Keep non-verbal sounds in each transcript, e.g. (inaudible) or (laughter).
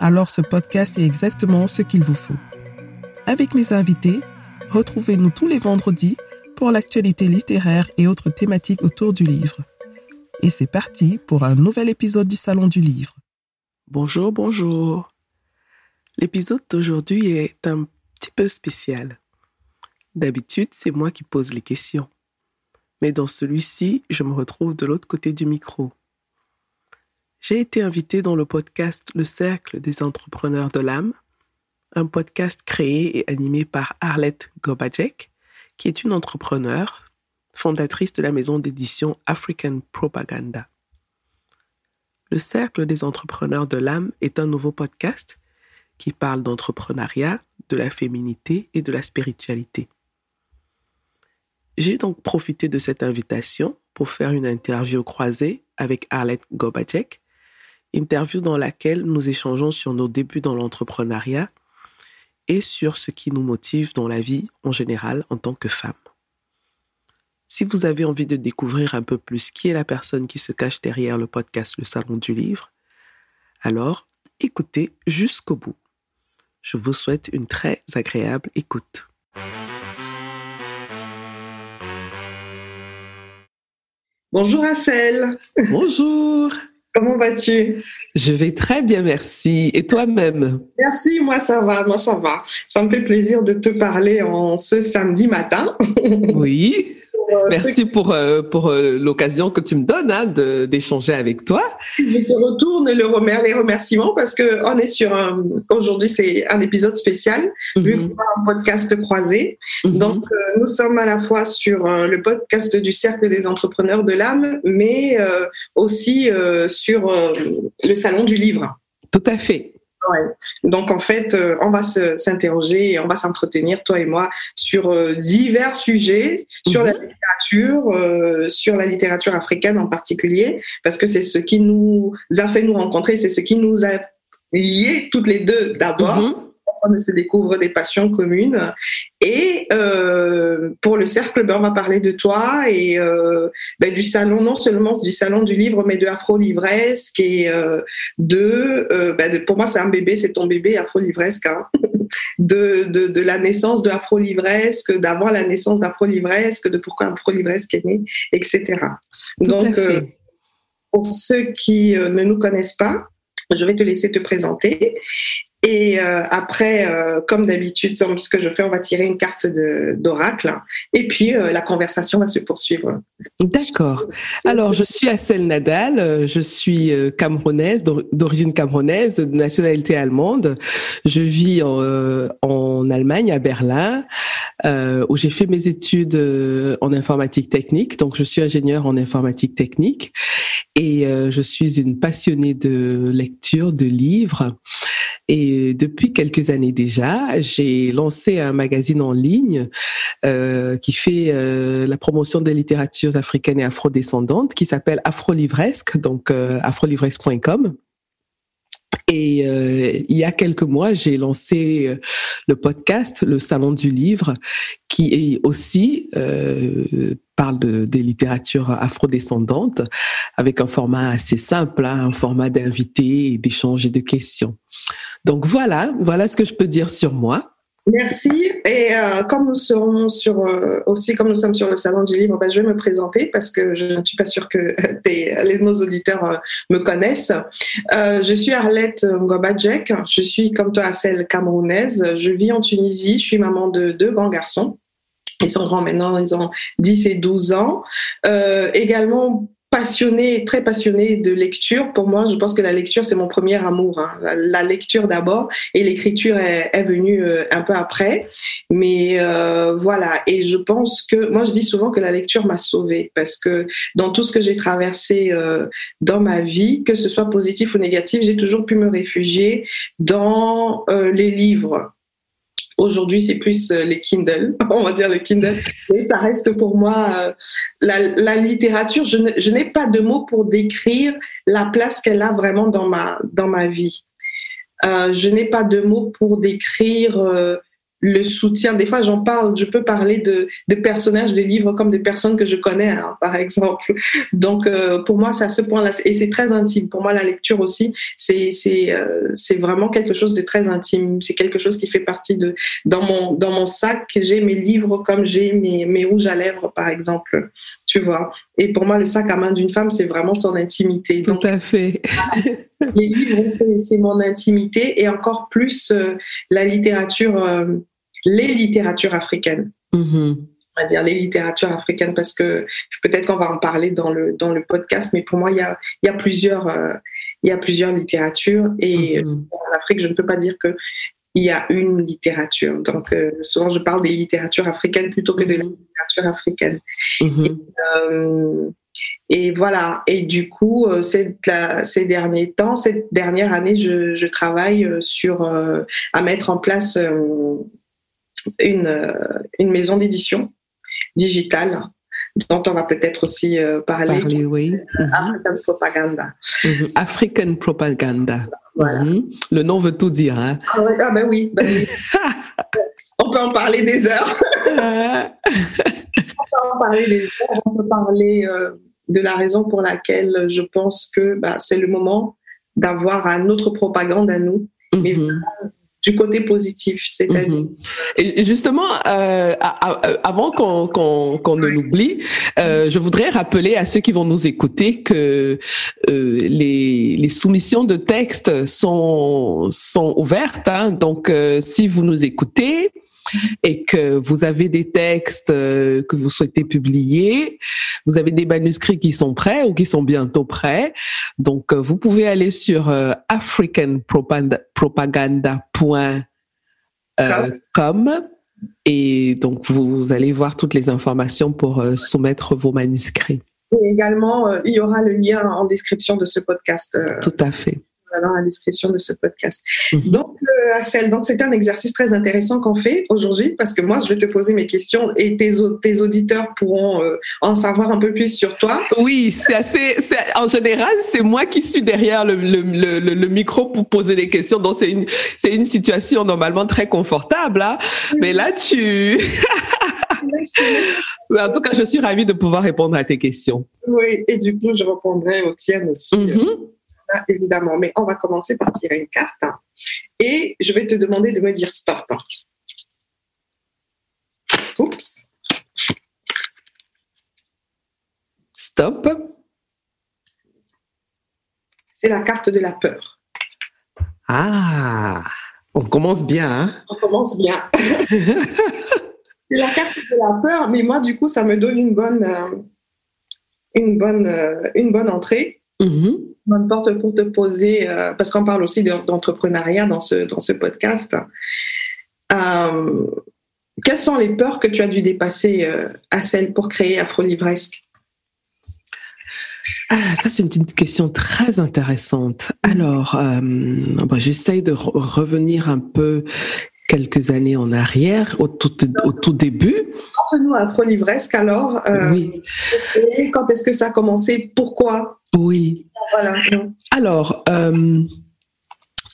alors ce podcast est exactement ce qu'il vous faut. Avec mes invités, Retrouvez-nous tous les vendredis pour l'actualité littéraire et autres thématiques autour du livre. Et c'est parti pour un nouvel épisode du Salon du Livre. Bonjour, bonjour. L'épisode d'aujourd'hui est un petit peu spécial. D'habitude, c'est moi qui pose les questions. Mais dans celui-ci, je me retrouve de l'autre côté du micro. J'ai été invité dans le podcast Le Cercle des entrepreneurs de l'âme un podcast créé et animé par Arlette Gobajek, qui est une entrepreneure, fondatrice de la maison d'édition African Propaganda. Le Cercle des entrepreneurs de l'âme est un nouveau podcast qui parle d'entrepreneuriat, de la féminité et de la spiritualité. J'ai donc profité de cette invitation pour faire une interview croisée avec Arlette Gobajek, interview dans laquelle nous échangeons sur nos débuts dans l'entrepreneuriat et sur ce qui nous motive dans la vie en général en tant que femme. Si vous avez envie de découvrir un peu plus qui est la personne qui se cache derrière le podcast Le Salon du Livre, alors écoutez jusqu'au bout. Je vous souhaite une très agréable écoute. Bonjour Assel. Bonjour. Comment vas-tu? Je vais très bien, merci. Et toi-même? Merci, moi ça va, moi ça va. Ça me fait plaisir de te parler en ce samedi matin. (laughs) Oui. Euh, Merci pour, euh, pour euh, l'occasion que tu me donnes hein, d'échanger avec toi. Je te retourne le les remerciements parce que on est sur un aujourd'hui c'est un épisode spécial vu mhm. qu'on a un podcast croisé. Mhm. Donc nous sommes à la fois sur le podcast du cercle des entrepreneurs de l'âme, mais aussi sur le salon du livre. Tout à fait. Donc en fait, euh, on va s'interroger et on va s'entretenir, toi et moi, sur euh, divers sujets, sur la mhm. littérature, euh, sur la littérature africaine en particulier, parce que c'est ce qui nous a fait nous rencontrer, c'est ce qui nous a liés toutes les deux d'abord. Mhm se découvre des passions communes. Et euh, pour le cercle, ben, on va parler de toi et euh, ben, du salon, non seulement du salon du livre, mais de Afro Livresque et euh, ben, de, pour moi c'est un bébé, c'est ton bébé Afro Livresque, hein. (laughs) de, de, la naissance de Afro Livresque, d'avant la naissance d'Afro Livresque, de pourquoi Afro Livresque est né, etc. Donc pour ceux qui ne nous connaissent pas, je vais te laisser te présenter et euh, après, euh, comme d'habitude, ce que je fais, on va tirer une carte d'oracle. Et puis, euh, la conversation va se poursuivre. D'accord. Alors, je suis Assel Nadal. Je suis camerounaise, d'origine camerounaise, de nationalité allemande. Je vis en, en Allemagne, à Berlin, où j'ai fait mes études en informatique technique. Donc, je suis ingénieure en informatique technique. Et je suis une passionnée de lecture, de livres. Et depuis quelques années déjà, j'ai lancé un magazine en ligne euh, qui fait euh, la promotion des littératures africaines et afrodescendantes, qui s'appelle Afrolivresque, donc euh, afrolivresque.com. Et euh, il y a quelques mois, j'ai lancé euh, le podcast, le Salon du Livre, qui aussi euh, parle de, des littératures afrodescendantes, avec un format assez simple, hein, un format d'invité, d'échange et de questions. Donc voilà, voilà ce que je peux dire sur moi. Merci. Et euh, comme nous serons sur euh, aussi comme nous sommes sur le salon du livre, ben, je vais me présenter parce que je ne suis pas sûre que (laughs) les, nos auditeurs euh, me connaissent. je suis Arlette Ngobadjek. Je suis comme toi celle camerounaise. Je vis en Tunisie. Je suis maman de deux grands garçons. Ils sont grands maintenant, ils ont 10 et 12 ans. également passionnée, très passionnée de lecture. Pour moi, je pense que la lecture, c'est mon premier amour. Hein. La, lecture d'abord et l'écriture est, est, venue euh, un peu après. Mais euh, voilà, et je pense que, moi, je dis souvent que la lecture m'a sauvée parce que dans tout ce que j'ai traversé euh, dans ma vie, que ce soit positif ou négatif, j'ai toujours pu me réfugier dans euh, les livres Aujourd'hui, c'est plus euh, les Kindle, (laughs) on va dire les Kindle. Mais ça reste pour moi euh, la, littérature. Je n'ai pas de mots pour décrire la place qu'elle a vraiment dans ma, dans ma vie. Euh, je n'ai pas de mots pour décrire le soutien. Des fois, j'en parle, je peux parler de, de, personnages de livres comme des personnes que je connais, hein, par exemple. Donc, euh, pour moi, c'est à ce point-là. Et c'est très intime. Pour moi, la lecture aussi, c'est c'est euh, c'est vraiment quelque chose de très intime. C'est quelque chose qui fait partie de... Dans mon, dans mon sac, j'ai mes livres comme j'ai mes, mes rouges à lèvres, par exemple. Tu vois Et pour moi, le sac à main d'une femme, c'est vraiment son intimité. Tout à fait. (laughs) les livres, c'est mon intimité. Et encore plus, euh, la littérature les littératures africaines. Mm-hmm. On va dire les littératures africaines parce que peut-être qu'on va en parler dans le, dans le podcast, mais pour moi, il y a, il y a, plusieurs, euh, il y a plusieurs littératures et mm-hmm. en Afrique, je ne peux pas dire que il y a une littérature. Donc, euh, souvent, je parle des littératures africaines plutôt que de la mm-hmm. littérature africaine. Et, euh, et, voilà. Et du coup, ces, ces derniers temps, cette dernière année, je, je travaille sur à mettre en place une, euh, une maison d'édition digitale dont on va peut-être aussi euh, parler. parler oui. Mhm. African Propaganda. Mhm. African Propaganda. Voilà. Mhm. Le nom veut tout dire. Hein? Ah, ah ben oui. Ben oui. (laughs) on peut en parler des heures. (laughs) on peut en parler des heures. On peut parler euh, de la raison pour laquelle je pense que bah, c'est le moment d'avoir un autre propagande à nous. Mais du côté positif, c'est-à-dire. Mhm. Et justement, euh, avant qu'on qu'on ne l'oublie, euh, je voudrais rappeler à ceux qui vont nous écouter que euh, les, les soumissions de textes sont sont ouvertes. Hein, donc, euh, si vous nous écoutez, et que vous avez des textes euh, que vous souhaitez publier, vous avez des manuscrits qui sont prêts ou qui sont bientôt prêts. Donc, euh, vous pouvez aller sur euh, africanpropaganda.com et donc vous allez voir toutes les informations pour soumettre vos manuscrits. Et également, il y aura le lien en description de ce podcast. Tout à fait dans la description de ce podcast. Mhm. Donc, euh, donc c'est un exercice très intéressant qu'on fait aujourd'hui parce que moi, je vais te poser mes questions et tes, tes auditeurs pourront euh, en savoir un peu plus sur toi. Oui, c'est assez. En général, c'est moi qui suis derrière le, le, le, le, micro pour poser les questions. Donc, c'est une, c'est une situation normalement très confortable. Hein? Mais là, tu. (laughs) en tout cas, je suis ravie de pouvoir répondre à tes questions. Oui, et du coup, je répondrai aux tiennes aussi. Évidemment. Mais on va commencer par tirer une carte. Et je vais te demander de me dire stop. Oups. Stop. C'est la carte de la peur. Ah, on commence bien. Hein? On commence bien. (laughs) C'est la carte de la peur, mais moi, du coup, ça me donne une bonne, euh, une bonne, euh, une bonne entrée. Mm-hmm bonne porte pour te poser, euh, parce qu'on parle aussi d'entrepreneuriat dans ce, dans ce podcast. Euh, quelles sont les peurs que tu as dû dépasser euh, à celle pour créer Afro-Livresque? Ah, ça, c'est une question très intéressante. Alors, bah, j'essaye de revenir un peu quelques années en arrière, au tout, au tout début. Quand nous Afro-Livresque, alors. oui. Quand est-ce que ça a commencé? Pourquoi? Oui. Alors, euh,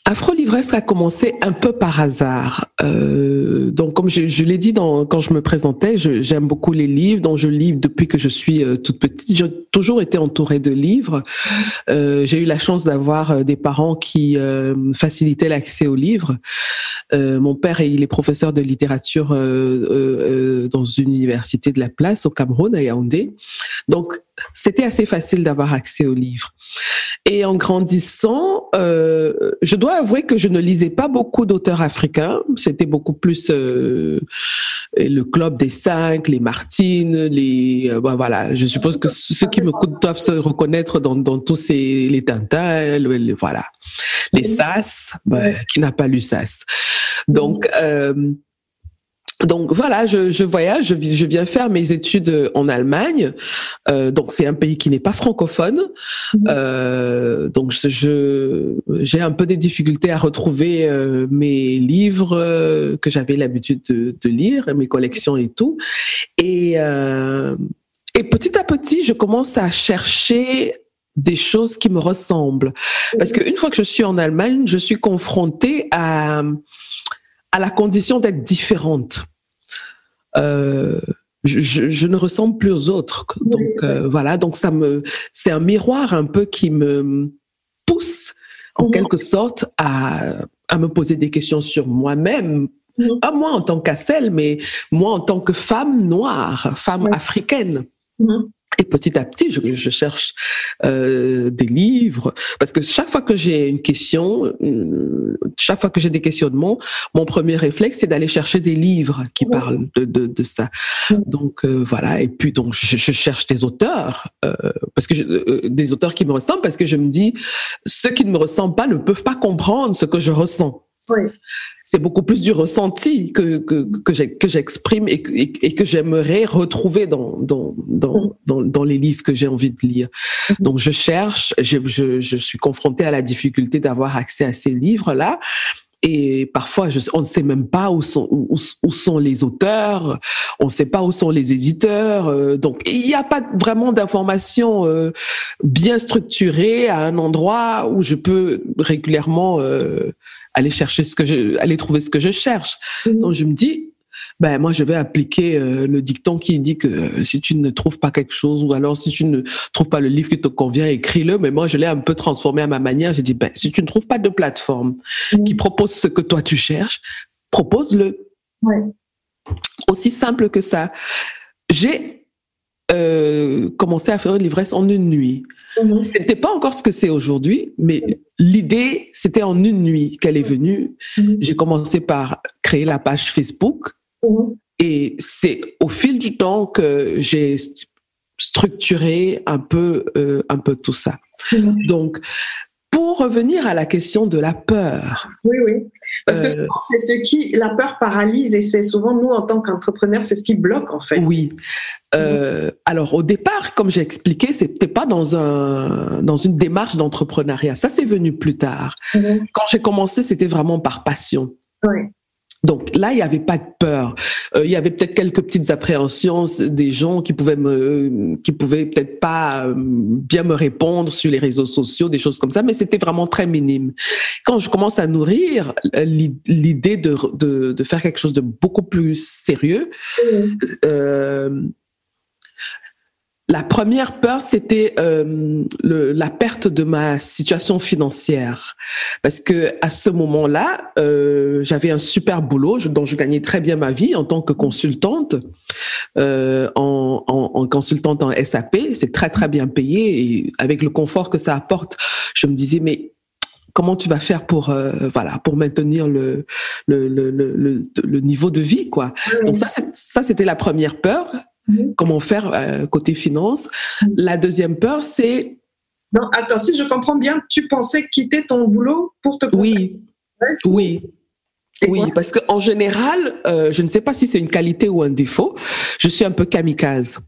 Afro Livresque a commencé un peu par hasard. Euh, donc, comme je, l'ai dit quand je me présentais, j'aime beaucoup les livres, donc je lis depuis que je suis euh, toute petite. J'ai toujours été entourée de livres. Euh, j'ai eu la chance d'avoir des parents qui facilitaient l'accès aux livres. mon père, il est professeur de littérature dans une université de la place au Cameroun, à Yaoundé. Donc, c'était assez facile d'avoir accès aux livres. Et en grandissant, je dois avouer que je ne lisais pas beaucoup d'auteurs africains. C'était beaucoup plus euh, le club des cinq, les Martines, les euh, bah, voilà. Je suppose que ceux qui me doivent se reconnaître dans, dans tous ces les Tintins, voilà, les Sas. Bah, qui n'a pas lu Sas Donc euh, donc voilà, je, je voyage, je, je, viens faire mes études en Allemagne. Euh, donc c'est un pays qui n'est pas francophone. Mhm. Euh, donc je j'ai un peu des difficultés à retrouver euh, mes livres euh, que j'avais l'habitude de, de, lire, mes collections et tout. Et euh, et petit à petit, je commence à chercher des choses qui me ressemblent. Parce mhm. qu'une fois que je suis en Allemagne, je suis confrontée à à la condition d'être différente. Euh, je, je, ne ressemble plus aux autres. Donc euh, voilà, donc ça me, c'est un miroir un peu qui me pousse en mhm. quelque sorte à, à me poser des questions sur moi-même, mhm. pas moi en tant qu'Assel, mais moi en tant que femme noire, femme africaine. Et petit à petit, je, je cherche euh, des livres parce que chaque fois que j'ai une question, euh, chaque fois que j'ai des questionnements, mon premier réflexe c'est d'aller chercher des livres qui parlent de, de, de ça. Donc euh, voilà. Et puis donc je, je cherche des auteurs euh, parce que je, euh, des auteurs qui me ressemblent parce que je me dis ceux qui ne me ressemblent pas ne peuvent pas comprendre ce que je ressens. Oui. C'est beaucoup plus du ressenti que, que, que j'exprime et, et, que j'aimerais retrouver dans, dans, dans, mm. dans, dans, les livres que j'ai envie de lire. Mm-hmm. Donc, je cherche, je, je, je suis confrontée à la difficulté d'avoir accès à ces livres-là. Et parfois, je, on ne sait même pas où sont, où, où sont les auteurs, on ne sait pas où sont les éditeurs. Euh, donc, il n'y a pas vraiment d'informations euh, bien structurées à un endroit où je peux régulièrement euh, aller chercher ce que je, aller trouver ce que je cherche. Mhm. Donc je me dis, ben moi je vais appliquer euh, le dicton qui dit que euh, si tu ne trouves pas quelque chose ou alors si tu ne trouves pas le livre qui te convient, écris-le. Mais moi je l'ai un peu transformé à ma manière. J'ai dit ben si tu ne trouves pas de plateforme mhm. qui propose ce que toi tu cherches, propose-le. Ouais. Aussi simple que ça. J'ai euh, commencé à faire une livresse en une nuit. Mhm. C'était pas encore ce que c'est aujourd'hui, mais l'idée, c'était en une nuit qu'elle est venue. Mhm. J'ai commencé par créer la page Facebook. Mhm. Et c'est au fil du temps que j'ai structuré un peu, euh, un peu tout ça. Donc, pour revenir à la question de la peur. Oui, oui. Parce que euh, c'est ce qui, la peur paralyse et c'est souvent nous, en tant qu'entrepreneurs, c'est ce qui bloque en fait. Oui. Euh, alors au départ, comme j'ai expliqué, c'était pas dans un dans une démarche d'entrepreneuriat. Ça, c'est venu plus tard. Quand j'ai commencé, c'était vraiment par passion. Oui. Donc là, il n'y avait pas de peur. Euh, il y avait peut-être quelques petites appréhensions des gens qui pouvaient me, qui pouvaient peut-être pas euh, bien me répondre sur les réseaux sociaux, des choses comme ça, mais c'était vraiment très minime. Quand je commence à nourrir euh, l'idée de, de, de, faire quelque chose de beaucoup plus sérieux, euh, la première peur, c'était euh, la perte de ma situation financière, parce que à ce moment-là, euh, j'avais un super boulot dont je gagnais très bien ma vie en tant que consultante, euh, en, en, en, consultante en SAP. C'est très très bien payé et avec le confort que ça apporte, je me disais mais comment tu vas faire pour euh, voilà pour maintenir le le, le, le, le niveau de vie quoi? Donc ça ça c'était la première peur Mhm. Comment faire euh, côté finance. Mhm. La deuxième peur, c'est... Non, attends, si je comprends bien, tu pensais quitter ton boulot pour te... Oui, oui. oui, parce qu'en général, euh, je ne sais pas si c'est une qualité ou un défaut, je suis un peu kamikaze.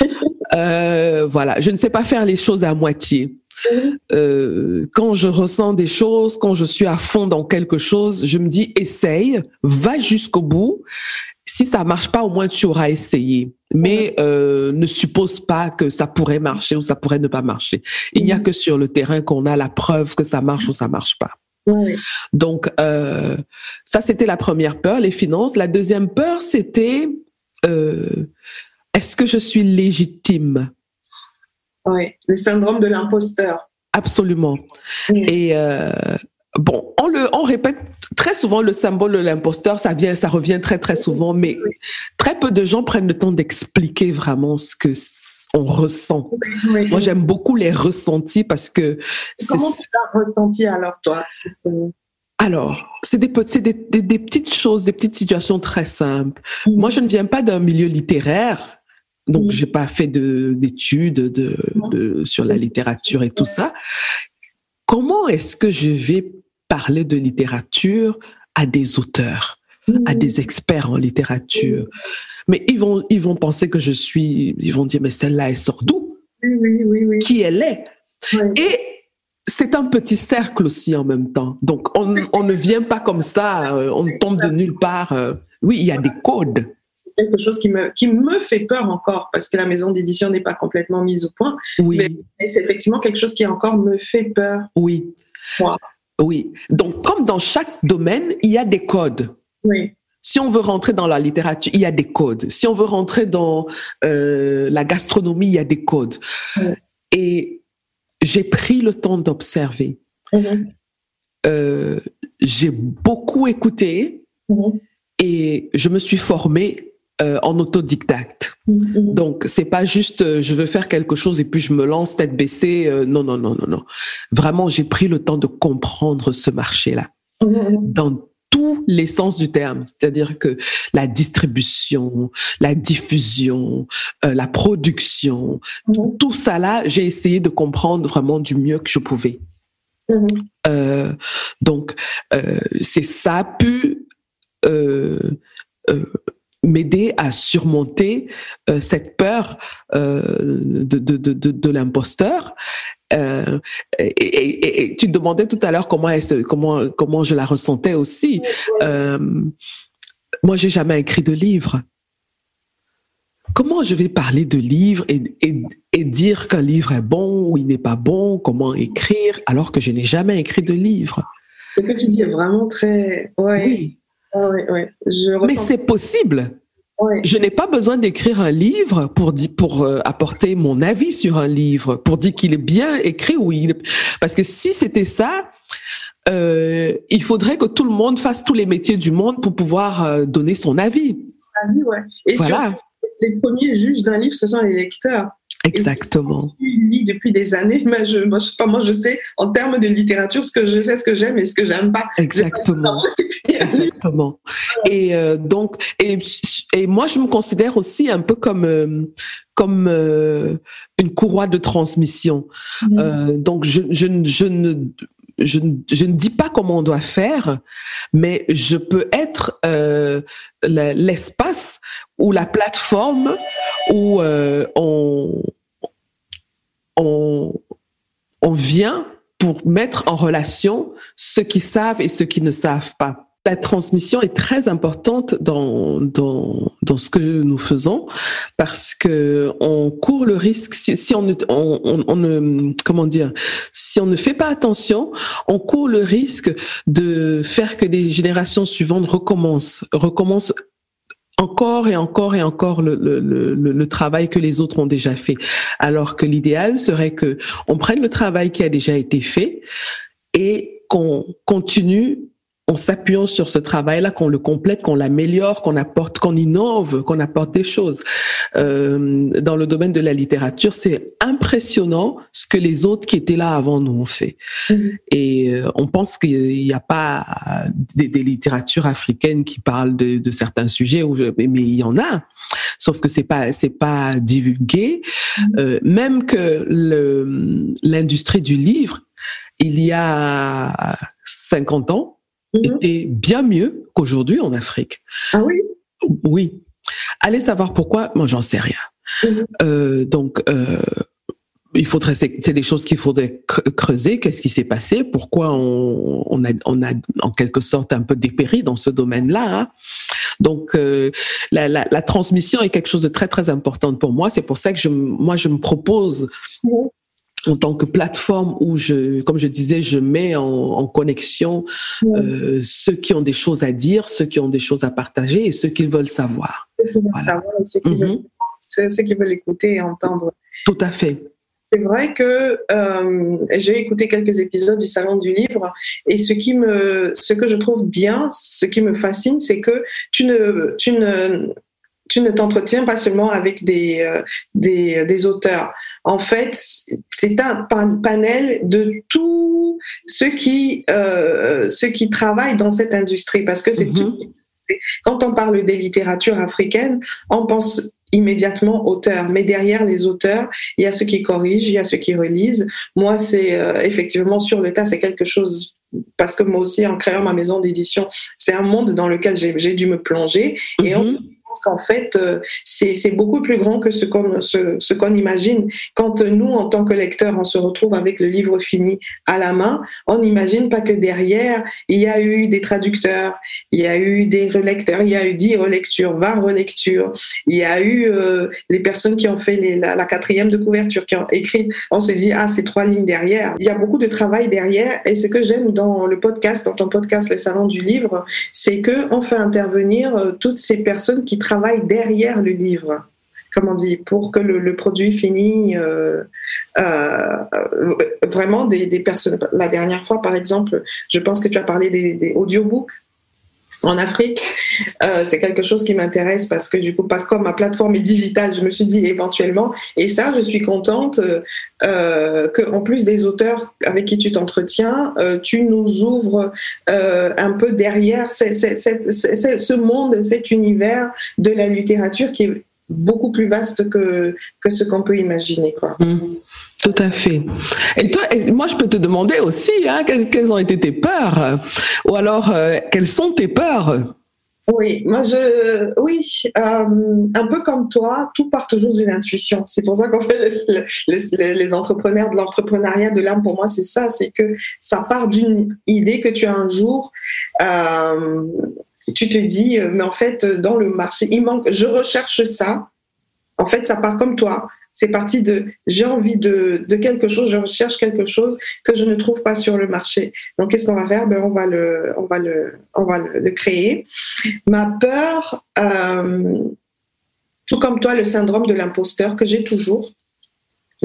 (laughs) euh, voilà, je ne sais pas faire les choses à moitié. Mhm. Euh, quand je ressens des choses, quand je suis à fond dans quelque chose, je me dis essaye, va jusqu'au bout si ça marche pas, au moins tu auras essayé. Mais euh, ne suppose pas que ça pourrait marcher ou ça pourrait ne pas marcher. Il n'y a que sur le terrain qu'on a la preuve que ça marche ou ça marche pas. Donc euh, ça c'était la première peur, les finances. La deuxième peur c'était euh, est-ce que je suis légitime? Oui, le syndrome de l'imposteur. Absolument. Et bon, on le, on répète très souvent le symbole de l'imposteur, ça vient, ça revient très très souvent, mais très peu de gens prennent le temps d'expliquer vraiment ce que on ressent. Moi, j'aime beaucoup les ressentis parce que. Comment tu as ressenti alors toi alors, c'est des, des, des, petites choses, des petites situations très simples. Mm. Moi, je ne viens pas d'un milieu littéraire, donc mm. j'ai pas fait d'études de, de, sur la littérature et tout ça. Comment est-ce que je vais parler de littérature à des auteurs, à mmh. des experts en littérature. Mais ils vont, ils vont penser que je suis, ils vont dire, mais celle-là, elle sort d'où? Oui, oui, oui, Qui elle est? Et c'est un petit cercle aussi en même temps. Donc, on, on ne vient pas comme ça, euh, on tombe de nulle part. Euh. Oui, il y a des codes. C'est quelque chose qui me, qui me fait peur encore, parce que la maison d'édition n'est pas complètement mise au point. Oui. Mais c'est effectivement quelque chose qui encore me fait peur. Oui. Oui. Donc, comme dans chaque domaine, il y a des codes. Oui. Si on veut rentrer dans la littérature, il y a des codes. Si on veut rentrer dans euh, la gastronomie, il y a des codes. Et j'ai pris le temps d'observer. Mm-hmm. Euh, j'ai beaucoup écouté mm-hmm. et je me suis formée euh, en autodidacte. Mm-hmm. Donc, c'est pas juste euh, je veux faire quelque chose et puis je me lance tête baissée. Euh, non, non, non, non, non. Vraiment, j'ai pris le temps de comprendre ce marché-là mm-hmm. dans tous les sens du terme. C'est-à-dire que la distribution, la diffusion, euh, la production, Mm-hmm. tout ça là, j'ai essayé de comprendre vraiment du mieux que je pouvais. Mhm. Euh, donc, euh, c'est ça a pu euh, euh, m'aider à surmonter euh, cette peur euh, de, de, de, de, l'imposteur. Euh, et, et, et, tu te demandais tout à l'heure comment, comment, comment je la ressentais aussi. Euh, moi, j'ai jamais écrit de livre. Comment je vais parler de livre et, et, et dire qu'un livre est bon ou il n'est pas bon, comment écrire alors que je n'ai jamais écrit de livre? Ce que tu dis est vraiment très. Ouais, Oui, Je mais c'est possible. Je n'ai pas besoin d'écrire un livre pour euh, apporter mon avis sur un livre, pour dire qu'il est bien écrit ou il parce que si c'était ça, euh, il faudrait que tout le monde fasse tous les métiers du monde pour pouvoir euh, donner son avis. Ah oui, ouais. Et Voilà, surtout, les premiers juges d'un livre, ce sont les lecteurs. Exactement. Tu lis depuis des années, mais je, moi, je sais pas, moi, je sais, en termes de littérature, ce que je sais, ce que j'aime et ce que j'aime pas. Exactement. (laughs) Exactement. Et euh, donc, et, et moi, je me considère aussi un peu comme euh, comme euh, une courroie de transmission. Mhm. Euh, donc, je, je, ne- je ne je, ne- je ne dis pas comment on doit faire, mais je peux être euh, l'espace ou la plateforme où euh, on, on, vient pour mettre en relation ceux qui savent et ceux qui ne savent pas. La transmission est très importante dans, dans, dans ce que nous faisons parce que on court le risque si, on, ne, on- on ne comment dire si on ne fait pas attention, on court le risque de faire que des générations suivantes recommencent recommencent encore et encore et encore le, le, le, le travail que les autres ont déjà fait. Alors que l'idéal serait que on prenne le travail qui a déjà été fait et qu'on continue en s'appuyant sur ce travail-là, qu'on le complète, qu'on l'améliore, qu'on apporte, qu'on innove, qu'on apporte des choses. Euh, dans le domaine de la littérature, c'est impressionnant ce que les autres qui étaient là avant nous ont fait. Mhm. Et euh, on pense qu'il n'y a pas des, des littératures africaines qui parlent de, de certains sujets, où je- mais mais il y en a. Sauf que c'est pas c'est pas divulgué. Mhm. Euh, même que l'industrie du livre, il y a 50 ans, Mhm. était bien mieux qu'aujourd'hui en Afrique. Ah oui? Oui. Allez savoir pourquoi, moi j'en sais rien. Mhm. Euh, donc, euh, il faudrait, c'est des choses qu'il faudrait cre- creuser. Qu'est-ce qui s'est passé? Pourquoi on, on, a, on a en quelque sorte un peu dépéri dans ce domaine-là hein? Donc, euh, la, la, la transmission est quelque chose de très très important pour moi. C'est pour ça que je, moi je me propose Mhm. En tant que plateforme où je, comme je disais, je mets en, en connexion Ouais. euh, ceux qui ont des choses à dire, ceux qui ont des choses à partager et ceux qui veulent savoir. Ceux qui veulent voilà. savoir et ceux qui, Mhm. veulent, ceux- ceux qui veulent écouter et entendre. Tout à fait. c'est vrai que euh, j'ai écouté quelques épisodes du Salon du Livre et ce qui me, ce que je trouve bien, ce qui me fascine, c'est que tu ne, tu ne, tu ne t'entretiens pas seulement avec des, euh, des, des, auteurs. En fait, c'est un panel de tous ceux qui, euh, ceux qui travaillent dans cette industrie parce que c'est mm-hmm. Quand on parle des littératures africaines, on pense immédiatement auteur. Mais derrière les auteurs, il y a ceux qui corrigent, il y a ceux qui relisent. Moi, c'est euh, effectivement sur le tas, c'est quelque chose parce que moi aussi, en créant ma maison d'édition, c'est un monde dans lequel j'ai dû me plonger. Et mm-hmm qu'en fait, euh, c'est beaucoup plus grand que ce qu'on ce, qu'on imagine. Quand nous, en tant que lecteurs, on se retrouve avec le livre fini à la main, on n'imagine pas que derrière, il y a eu des traducteurs, il y a eu des relecteurs, il y a eu 10 relectures, 20 relectures, il y a eu euh, les personnes qui ont fait les, la, quatrième de couverture, qui ont écrit. On se dit, ah, c'est trois lignes derrière. Il y a beaucoup de travail derrière. Et ce que j'aime dans le podcast, dans ton podcast, le Salon du Livre, c'est qu'on fait intervenir euh, toutes ces personnes qui travail derrière le livre, comme on dit, pour que le, produit fini euh, euh, vraiment des, personnes. La dernière fois, par exemple, je pense que tu as parlé des audiobooks en Afrique. Euh, c'est quelque chose qui m'intéresse parce que du coup, parce que ma plateforme est digitale, je me suis dit éventuellement, et ça, je suis contente euh, qu'en plus des auteurs avec qui tu t'entretiens, euh, tu nous ouvres euh, un peu derrière ce monde, cet univers de la littérature qui est beaucoup plus vaste que, que ce qu'on peut imaginer. Quoi. Mmh. Tout à fait. Et toi, moi, je peux te demander aussi, hein, quelles, ont été tes peurs? Ou alors, euh, quelles sont tes peurs? Oui, moi je, oui, euh, un peu comme toi, tout part toujours d'une intuition. C'est pour ça qu'on fait les entrepreneurs de l'entrepreneuriat de l'âme. Pour moi, c'est ça, c'est que ça part d'une idée que tu as un jour. Euh, tu te dis, mais en fait, dans le marché, il manque. Je recherche ça. En fait, ça part comme toi. C'est parti de j'ai envie de, de, quelque chose, je recherche quelque chose que je ne trouve pas sur le marché. Donc qu'est-ce qu'on va faire? Ben, on va le on va le on va le, créer. Ma peur, euh, tout comme toi, le syndrome de l'imposteur que j'ai toujours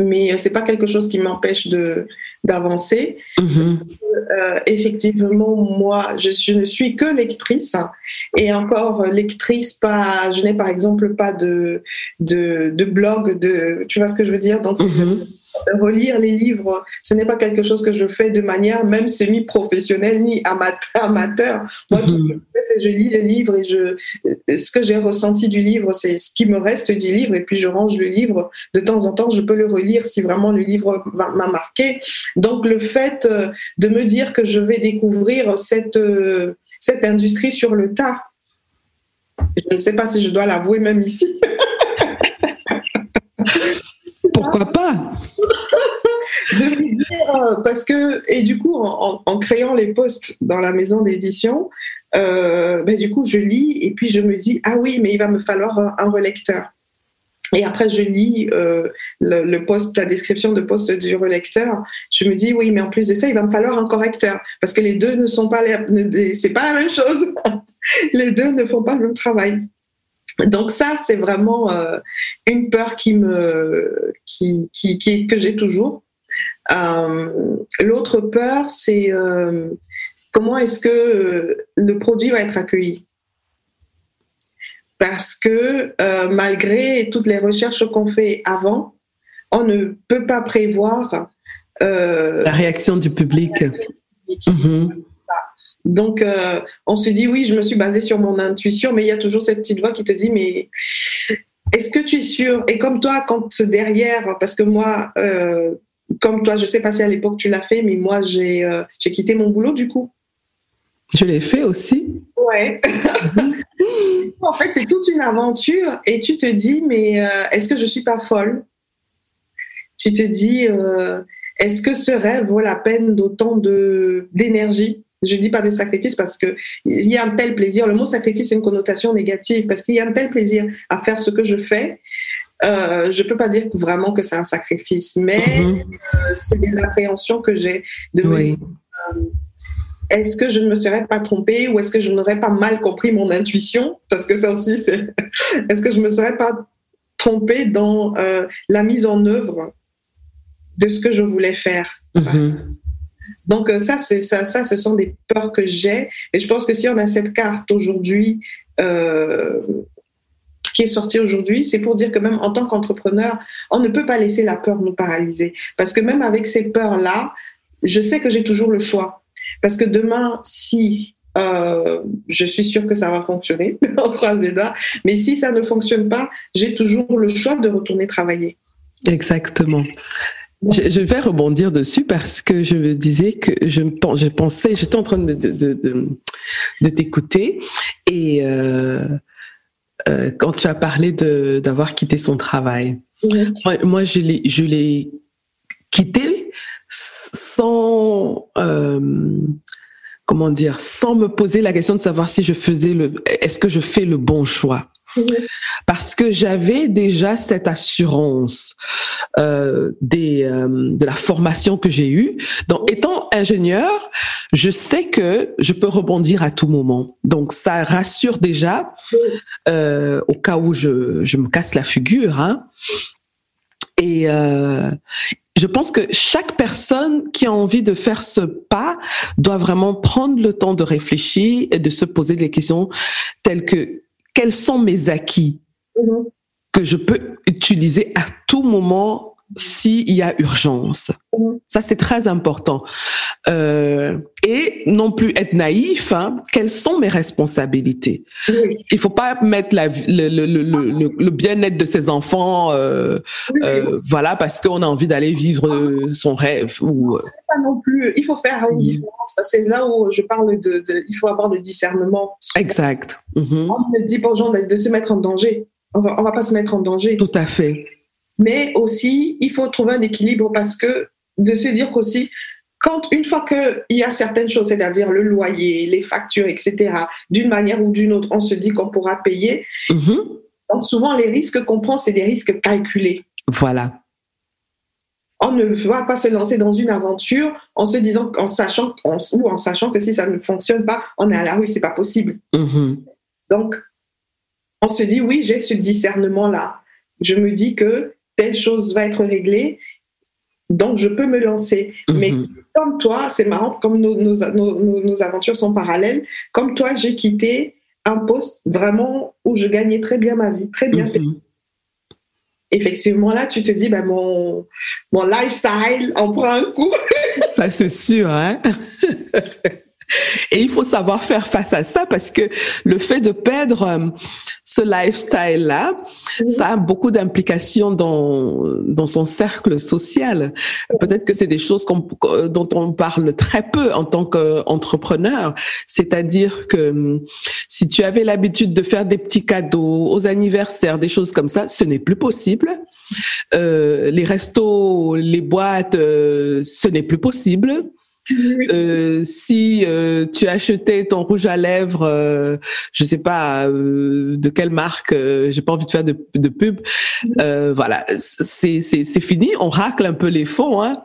mais c'est pas quelque chose qui m'empêche de d'avancer. Mm-hmm. Euh, effectivement, moi, je, je, ne suis que lectrice et encore lectrice. Pas, je n'ai par exemple pas de, de, de blog. De, tu vois ce que je veux dire Donc, relire les livres, ce n'est pas quelque chose que je fais de manière même semi-professionnelle ni amateur. Moi, tout ce que je fais, c'est je lis les livres et je, ce que j'ai ressenti du livre, c'est ce qui me reste du livre et puis je range le livre. De temps en temps, je peux le relire si vraiment le livre m'a marqué. Donc, le fait euh, de me dire que je vais découvrir cette, euh, cette industrie sur le tas, je ne sais pas si je dois l'avouer même ici. (laughs) Pourquoi pas (laughs) de me dire, euh, parce que, et du coup, en, créant les postes dans la maison d'édition, euh, ben, du coup, je lis et puis je me dis, ah oui, mais il va me falloir un, relecteur. Et après, je lis euh, le, poste, la description de poste du relecteur. Je me dis, oui, mais en plus de ça, il va me falloir un correcteur. Parce que les deux ne sont pas, c'est pas la même chose. (laughs) les deux ne font pas le même travail. Donc ça, c'est vraiment une peur qui me, qui, qui que j'ai toujours. Euh, l'autre peur, c'est euh, comment est-ce que euh, le produit va être accueilli? Parce que malgré toutes les recherches qu'on fait avant, on ne peut pas prévoir la réaction du public. Mhm. Donc, on se dit oui, je me suis basée sur mon intuition, mais il y a toujours cette petite voix qui te dit mais est-ce que tu es sûr? Et comme toi, quand derrière, parce que moi, comme toi, je sais pas si à l'époque tu l'as fait, mais moi j'ai euh, j'ai quitté mon boulot du coup. Je l'ai fait aussi. Ouais. (laughs) en fait, c'est toute une aventure et tu te dis, mais euh, est-ce que je suis pas folle? Tu te dis, euh, est-ce que ce rêve vaut la peine d'autant de d'énergie? Je dis pas de sacrifice parce que il y a un tel plaisir. Le mot sacrifice c'est une connotation négative parce qu'il y a un tel plaisir à faire ce que je fais euh, je peux pas dire vraiment que c'est un sacrifice, mais mhm. euh, c'est des appréhensions que j'ai de oui. Euh, est-ce que je ne me serais pas trompée ou est-ce que je n'aurais pas mal compris mon intuition? Parce que ça aussi, c'est (laughs) est-ce que je me serais pas trompée dans euh, la mise en œuvre de ce que je voulais faire? Mhm. Donc euh, ça, ça, ça, ce sont des peurs que j'ai. Et je pense que si on a cette carte aujourd'hui euh, qui est sortie aujourd'hui, c'est pour dire que même en tant qu'entrepreneur, on ne peut pas laisser la peur nous paralyser. Parce que même avec ces peurs-là, je sais que j'ai toujours le choix. Parce que demain, si euh, je suis sûre que ça va fonctionner, (laughs) on croise les doigts, mais si ça ne fonctionne pas, j'ai toujours le choix de retourner travailler. Exactement. Je, vais rebondir dessus parce que je me disais que je, je pensais, j'étais en train de, de, de, t'écouter et euh, euh, quand tu as parlé d'avoir quitté son travail, moi, je l'ai quitté sans euh, comment dire, sans me poser la question de savoir si je faisais le, est-ce que je fais le bon choix. Parce que j'avais déjà cette assurance euh, des, euh, de la formation que j'ai eue. Donc, étant ingénieur, je sais que je peux rebondir à tout moment. Donc, ça rassure déjà euh, au cas où je, je me casse la figure. Hein. Et je pense que chaque personne qui a envie de faire ce pas doit vraiment prendre le temps de réfléchir et de se poser des questions telles que quels sont mes acquis mm-hmm. que je peux utiliser à tout moment s'il y a urgence. Ça, c'est très important. Euh, et non plus être naïf, hein, quelles sont mes responsabilités? Il faut pas mettre la, le, le, le, le bien-être de ses enfants, euh, euh, voilà, parce qu'on a envie d'aller vivre son rêve. Ou... Pas non plus, il faut faire une mm-hmm. différence, c'est là où je parle de, de, il faut avoir le discernement. Exact. Mm-hmm. On me dit gens de, se mettre en danger. On va, on va pas se mettre en danger. Tout à fait. Mais aussi, il faut trouver un équilibre parce que de se dire qu'aussi, quand une fois qu'il y a certaines choses, c'est-à-dire le loyer, les factures, etc., d'une manière ou d'une autre, on se dit qu'on pourra payer. Mm-hmm. Donc souvent, les risques qu'on prend, c'est des risques calculés. Voilà. On ne va pas se lancer dans une aventure en se disant, en sachant, ou en sachant que si ça ne fonctionne pas, on est à la rue, c'est pas possible. Mm-hmm. Donc, on se dit, oui, j'ai ce discernement-là. Je me dis que telle chose va être réglée, donc je peux me lancer. Mhm. Mais comme toi, c'est marrant, comme nos, nos, aventures sont parallèles, comme toi, j'ai quitté un poste vraiment où je gagnais très bien ma vie, très bien mhm. Effectivement, là, tu te dis, ben, mon, mon lifestyle en prend un coup. Ça, c'est sûr, hein? (laughs) Et il faut savoir faire face à ça parce que le fait de perdre euh, ce lifestyle-là, ça a beaucoup d'implications dans, dans son cercle social. Peut-être que c'est des choses dont on parle très peu en tant qu'entrepreneur. C'est-à-dire que euh, si tu avais l'habitude de faire des petits cadeaux aux anniversaires, des choses comme ça, ce n'est plus possible. Euh, les restos, les boîtes, euh, ce n'est plus possible. Euh, si euh, tu achetais ton rouge à lèvres, euh, je sais pas euh, de quelle marque, j'ai pas envie de faire de, de pub. voilà, c'est fini. On racle un peu les fonds. Hein.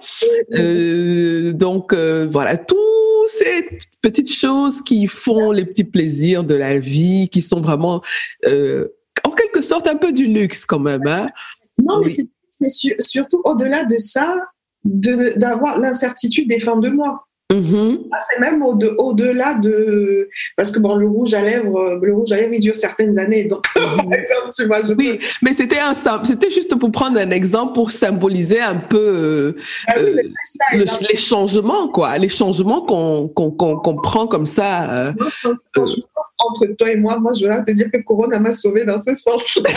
donc voilà, toutes ces petites choses qui font les petits plaisirs de la vie, qui sont vraiment en quelque sorte un peu du luxe quand même. Hein. Non, mais, mais surtout au-delà de ça, d'avoir l'incertitude des fins de mois. Mm-hmm. Ah, c'est même au-delà de, parce que bon le rouge à lèvres le rouge à lèvres il dure certaines années donc (laughs) mm-hmm. tu vois, oui mais c'était un c'était juste pour prendre un exemple pour symboliser un peu euh, ah euh, hein. les changements quoi les changements qu'on qu'on prend comme ça euh, entre toi et moi moi je vais te dire que Corona m'a sauvé dans ce sens -là.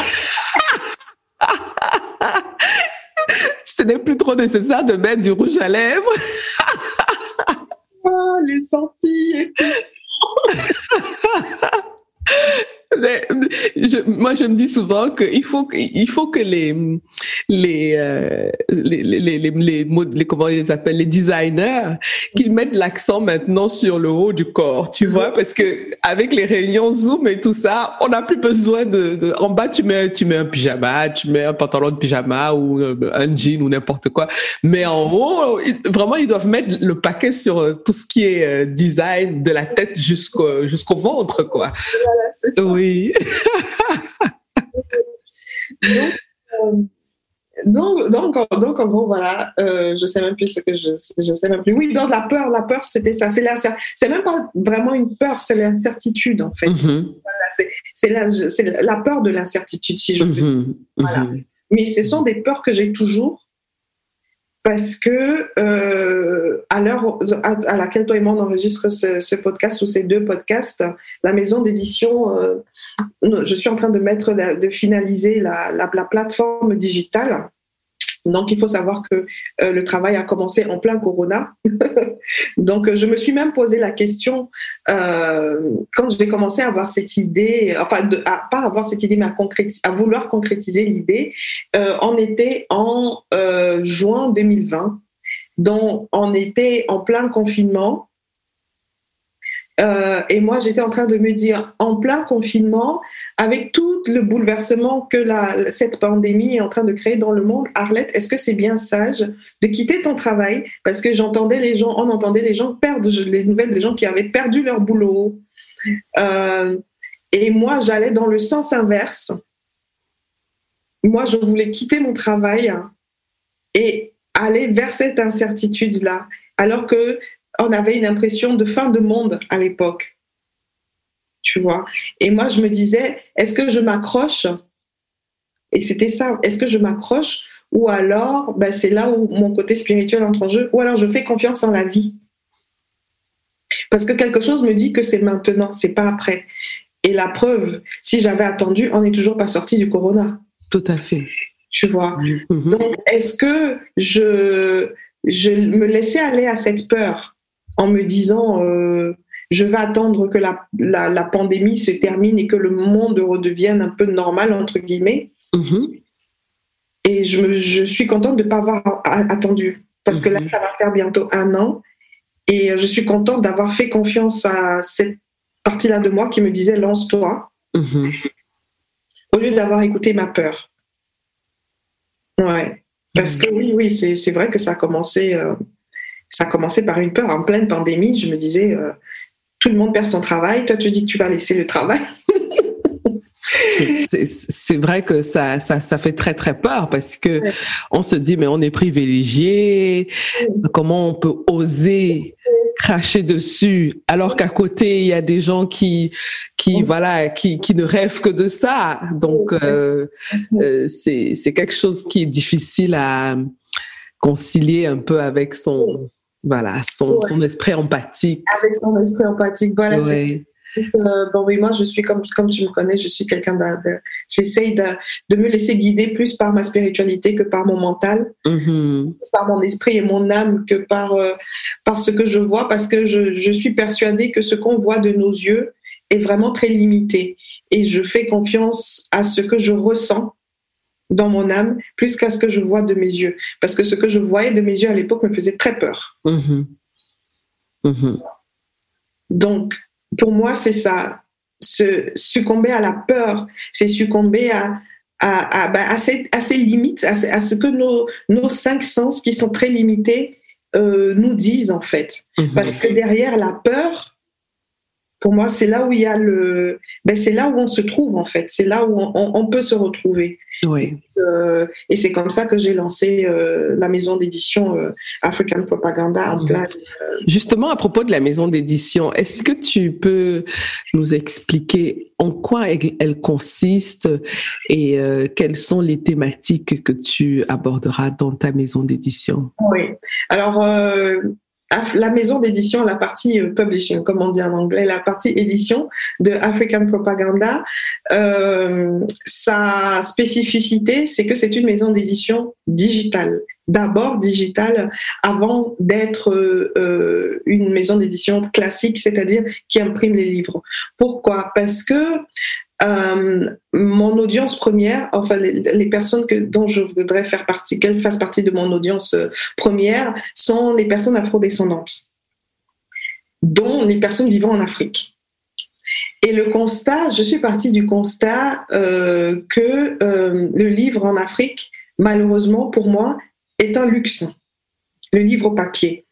(laughs) (laughs) ce n'est plus trop nécessaire de mettre du rouge à lèvres. (laughs) ah, les sorties (laughs) je, moi, je me dis souvent qu'il faut, il faut que les, les, euh, les, les, les, les, les, comment ils les appellent, les designers, qu'ils mettent l'accent maintenant sur le haut du corps, tu vois, parce que avec les réunions Zoom et tout ça, on n'a plus besoin de, de, en bas, tu mets, tu mets un pyjama, tu mets un pantalon de pyjama ou euh, un jean ou n'importe quoi. Mais en haut, vraiment, ils doivent mettre le paquet sur euh, tout ce qui est design de la tête jusqu'au, jusqu'au ventre, quoi. Voilà, c'est ça. Oui. (laughs) donc, euh, donc, donc, donc, en gros, voilà, euh, je sais même plus ce que je, je sais même plus. Oui, donc la peur, la peur, c'était ça. C'est c'est même pas vraiment une peur, c'est l'incertitude en fait. Mm-hmm. c'est la, la, peur de l'incertitude, si je veux. Mm-hmm. Voilà. Mm-hmm. Mais ce sont des peurs que j'ai toujours parce que euh, à l'heure à, laquelle toi et moi on enregistre ce, podcast ou ces deux podcasts, la maison d'édition, euh, je suis en train de mettre, de finaliser la, la plateforme digitale donc, il faut savoir que euh, le travail a commencé en plein corona. (laughs) Donc, je me suis même posé la question euh, quand j'ai commencé à avoir cette idée, enfin, de, à, pas avoir cette idée, mais à, vouloir concrétiser l'idée. Euh, on était en juin 2020. Donc, on était en plein confinement. Et moi, j'étais en train de me dire, en plein confinement, avec tout le bouleversement que cette pandémie est en train de créer dans le monde, Arlette, est-ce que c'est bien sage de quitter ton travail? Parce que j'entendais les gens, on entendait les gens perdre les nouvelles des gens qui avaient perdu leur boulot. Euh, et moi, j'allais dans le sens inverse. Moi, je voulais quitter mon travail et aller vers cette incertitude-là, alors que on avait une impression de fin de monde à l'époque tu vois. Et moi, je me disais, est-ce que je m'accroche? Et c'était ça, est-ce que je m'accroche? Ou alors, ben, c'est là où mon côté spirituel entre en jeu, ou alors je fais confiance en la vie. Parce que quelque chose me dit que c'est maintenant, c'est pas après. Et la preuve, si j'avais attendu, on n'est toujours pas sorti du corona. Tout à fait. Tu vois. Mm-hmm. Donc, est-ce que je, je me laissais aller à cette peur? En me disant, euh, je vais attendre que la, la, pandémie se termine et que le monde redevienne un peu normal, entre guillemets. Mm-hmm. Et je, je, suis contente de ne pas avoir attendu, parce que là, mm-hmm. ça va faire bientôt un an. Et je suis contente d'avoir fait confiance à cette partie-là de moi qui me disait lance-toi, mm-hmm. au lieu d'avoir écouté ma peur. Ouais. Parce que oui, oui, c'est vrai que ça a commencé. Euh, ça a commencé par une peur. En pleine pandémie, je me disais, euh, tout le monde perd son travail, toi tu dis que tu vas laisser le travail. c'est vrai que ça, ça, ça, fait très très peur parce que on se dit mais on est privilégié, comment on peut oser cracher dessus alors qu'à côté il y a des gens qui qui voilà qui, qui ne rêvent que de ça. Donc euh, euh, c'est c'est quelque chose qui est difficile à concilier un peu avec son voilà, son, son, esprit empathique. Avec son esprit empathique, voilà. Euh, bon, oui, moi, je suis comme, comme tu me connais, je suis quelqu'un de. J'essaye de, de, me laisser guider plus par ma spiritualité que par mon mental, mm-hmm. par mon esprit et mon âme que par, euh, par ce que je vois, parce que je, je suis persuadée que ce qu'on voit de nos yeux est vraiment très limité. Et je fais confiance à ce que je ressens dans mon âme plus qu'à ce que je vois de mes yeux. Parce que ce que je voyais de mes yeux à l'époque me faisait très peur. Mm-hmm. Mm-hmm. Donc, pour moi, c'est ça. Se succomber à la peur, c'est succomber à, à, à, bah, ces, limites, à, ce que nos, nos, cinq sens, qui sont très limités, euh, nous disent en fait. Mm-hmm. Parce que derrière la peur, pour moi, c'est là où il y a le, ben, c'est là où on se trouve en fait, c'est là où on peut se retrouver. Oui. Euh, et c'est comme ça que j'ai lancé euh, la maison d'édition euh, African Propaganda en mhm. place. Justement, à propos de la maison d'édition, est-ce que tu peux nous expliquer en quoi elle, consiste et quelles sont les thématiques que tu aborderas dans ta maison d'édition? Oui. Alors, la maison d'édition, la partie euh, publishing, comme on dit en anglais, la partie édition de African Propaganda, euh, sa spécificité, c'est que c'est une maison d'édition digitale. D'abord digitale avant d'être euh, une maison d'édition classique, c'est-à-dire qui imprime les livres. Pourquoi? Parce que euh, mon audience première, enfin les, personnes que, dont je voudrais faire partie, qu'elles fassent partie de mon audience euh, première, sont les personnes afrodescendantes, dont les personnes vivant en Afrique. Et le constat, je suis partie du constat euh, que le livre en Afrique, malheureusement pour moi, est un luxe, le livre papier.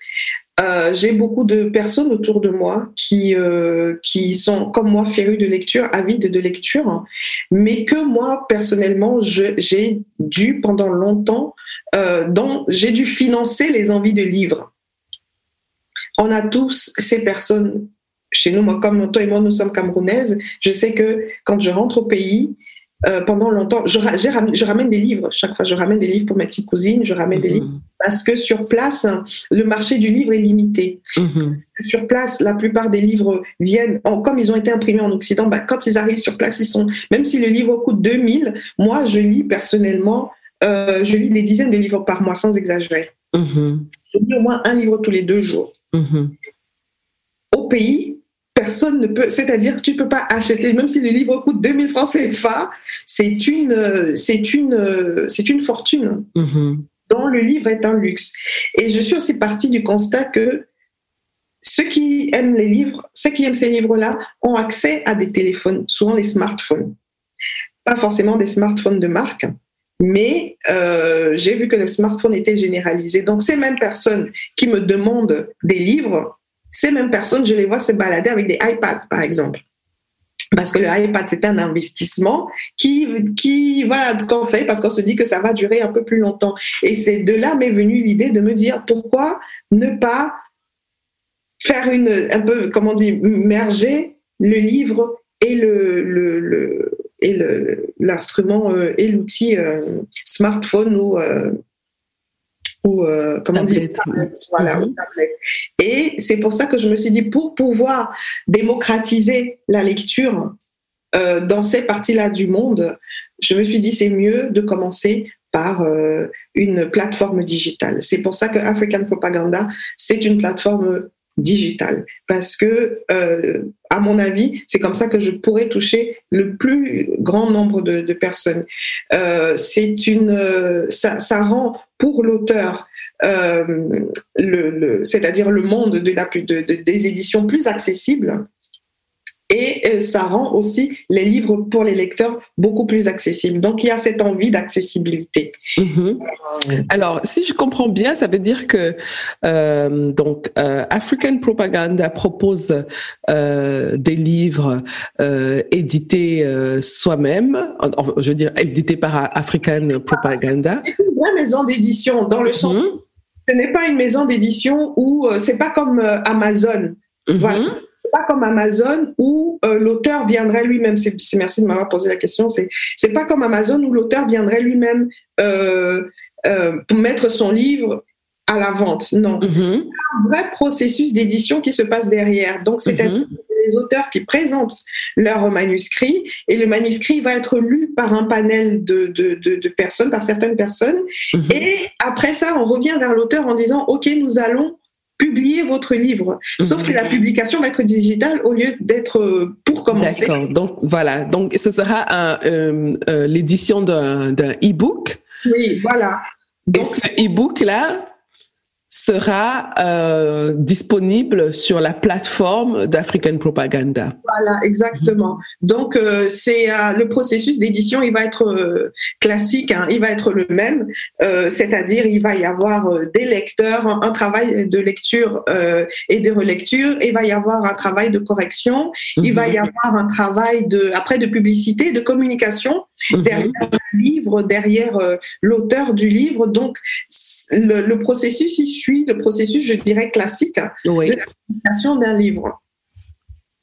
Euh, j'ai beaucoup de personnes autour de moi qui, euh, qui sont, comme moi, férus de lecture, avides de lecture, mais que moi, personnellement, j'ai dû, pendant longtemps, euh, j'ai dû financer les envies de livres. On a tous ces personnes chez nous, moi, comme toi et moi, nous sommes camerounaises. Je sais que quand je rentre au pays, euh, pendant longtemps, je, je, ramène des livres. Chaque fois, je ramène des livres pour mes petites cousines, je ramène des mhm. livres parce que sur place, le marché du livre est limité. Mhm. Sur place, la plupart des livres viennent, comme ils ont été imprimés en Occident, bah, quand ils arrivent sur place, ils sont, même si le livre coûte 2000, moi, je lis personnellement, euh, je lis des dizaines de livres par mois, sans exagérer. Mhm. Je lis au moins un livre tous les deux jours. Au pays, personne ne peut, c'est-à-dire que tu ne peux pas acheter, même si le livre coûte 2000 francs CFA, c'est une, c'est une, c'est une fortune. Mm-hmm. dont le livre est un luxe. Et je suis aussi partie du constat que ceux qui aiment les livres, ceux qui aiment ces livres-là, ont accès à des téléphones, souvent les smartphones. Pas forcément des smartphones de marque, mais euh, j'ai vu que le smartphone était généralisé. Donc ces mêmes personnes qui me demandent des livres, ces mêmes personnes, je les vois se balader avec des iPads, par exemple. Parce que le iPad, c'est un investissement qui, qui voilà, qu'on fait parce qu'on se dit que ça va durer un peu plus longtemps. Et c'est de là m'est venue l'idée de me dire pourquoi ne pas faire une, un peu, comment on dit, merger le livre et le, le, et l'instrument euh, et l'outil euh, smartphone ou euh, ou euh, comment dire voilà, mhm. Et c'est pour ça que je me suis dit, pour pouvoir démocratiser la lecture euh, dans ces parties-là du monde, je me suis dit, c'est mieux de commencer par euh, une plateforme digitale. C'est pour ça que African Propaganda, c'est une plateforme digitale. Parce que, à mon avis, c'est comme ça que je pourrais toucher le plus grand nombre de, personnes. c'est une, ça, ça, rend pour l'auteur euh, le, c'est-à-dire le monde de la, de, des éditions plus accessible. Et euh, ça rend aussi les livres pour les lecteurs beaucoup plus accessibles. Donc il y a cette envie d'accessibilité. Mhm. Alors, si je comprends bien, ça veut dire que euh, donc African Propaganda propose des livres édités soi-même, je veux dire édités par African Propaganda. C'est une vraie maison d'édition dans le sens mhm ce n'est pas une maison d'édition où euh, c'est pas comme euh, Amazon. Mhm. Voilà. Pas comme Amazon où euh, l'auteur viendrait lui-même. C'est, merci de m'avoir posé la question. C'est c'est pas comme Amazon où l'auteur viendrait lui-même pour mettre son livre à la vente. Non, mhm. un vrai processus d'édition qui se passe derrière. Donc c'est mhm les auteurs qui présentent leur manuscrit et le manuscrit va être lu par un panel de, de, personnes, par certaines personnes. Mhm. Et après ça, on revient vers l'auteur en disant, OK, nous allons publier votre livre. Sauf que la mhm. publication va être digitale au lieu d'être euh, pour commencer. D'accord. Donc voilà. Donc ce sera euh, euh, l'édition d'un e-book. Oui, voilà. Donc ce e-book là, sera euh, disponible sur la plateforme d'African Propaganda. Voilà, exactement. Donc euh, c'est euh, le processus d'édition, il va être classique, hein, il va être le même, c'est-à-dire il va y avoir des lecteurs, un, travail de lecture et de relecture, il va y avoir un travail de correction, il va y mhm. avoir un travail de après de publicité, de communication mhm. derrière le livre, derrière l'auteur du livre. Donc le, processus, il suit le processus, je dirais, classique de la publication d'un livre.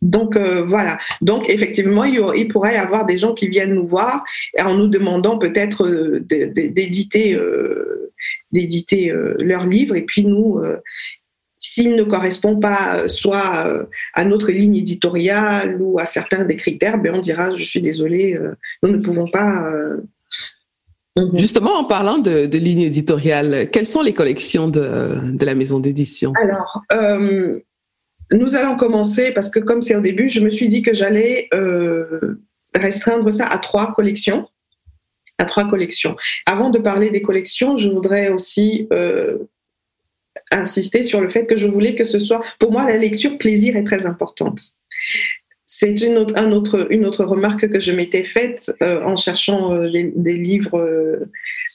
Donc euh, voilà. Donc effectivement, il, pourrait y avoir des gens qui viennent nous voir en nous demandant peut-être euh, d'éditer, euh, d'éditer leur livre. Et puis nous, s'il ne correspond pas soit à notre ligne éditoriale ou à certains des critères, ben on dira je suis désolé, nous ne pouvons pas Mhm. Justement, en parlant de, de, ligne éditoriale, quelles sont les collections de, de la maison d'édition? Alors, euh, nous allons commencer, parce que comme c'est au début, je me suis dit que j'allais euh, restreindre ça à trois collections. À trois collections. Avant de parler des collections, je voudrais aussi euh, insister sur le fait que je voulais que ce soit, pour moi, la lecture plaisir est très importante. C'est une autre, un autre, une autre remarque que je m'étais faite euh, en cherchant euh, des livres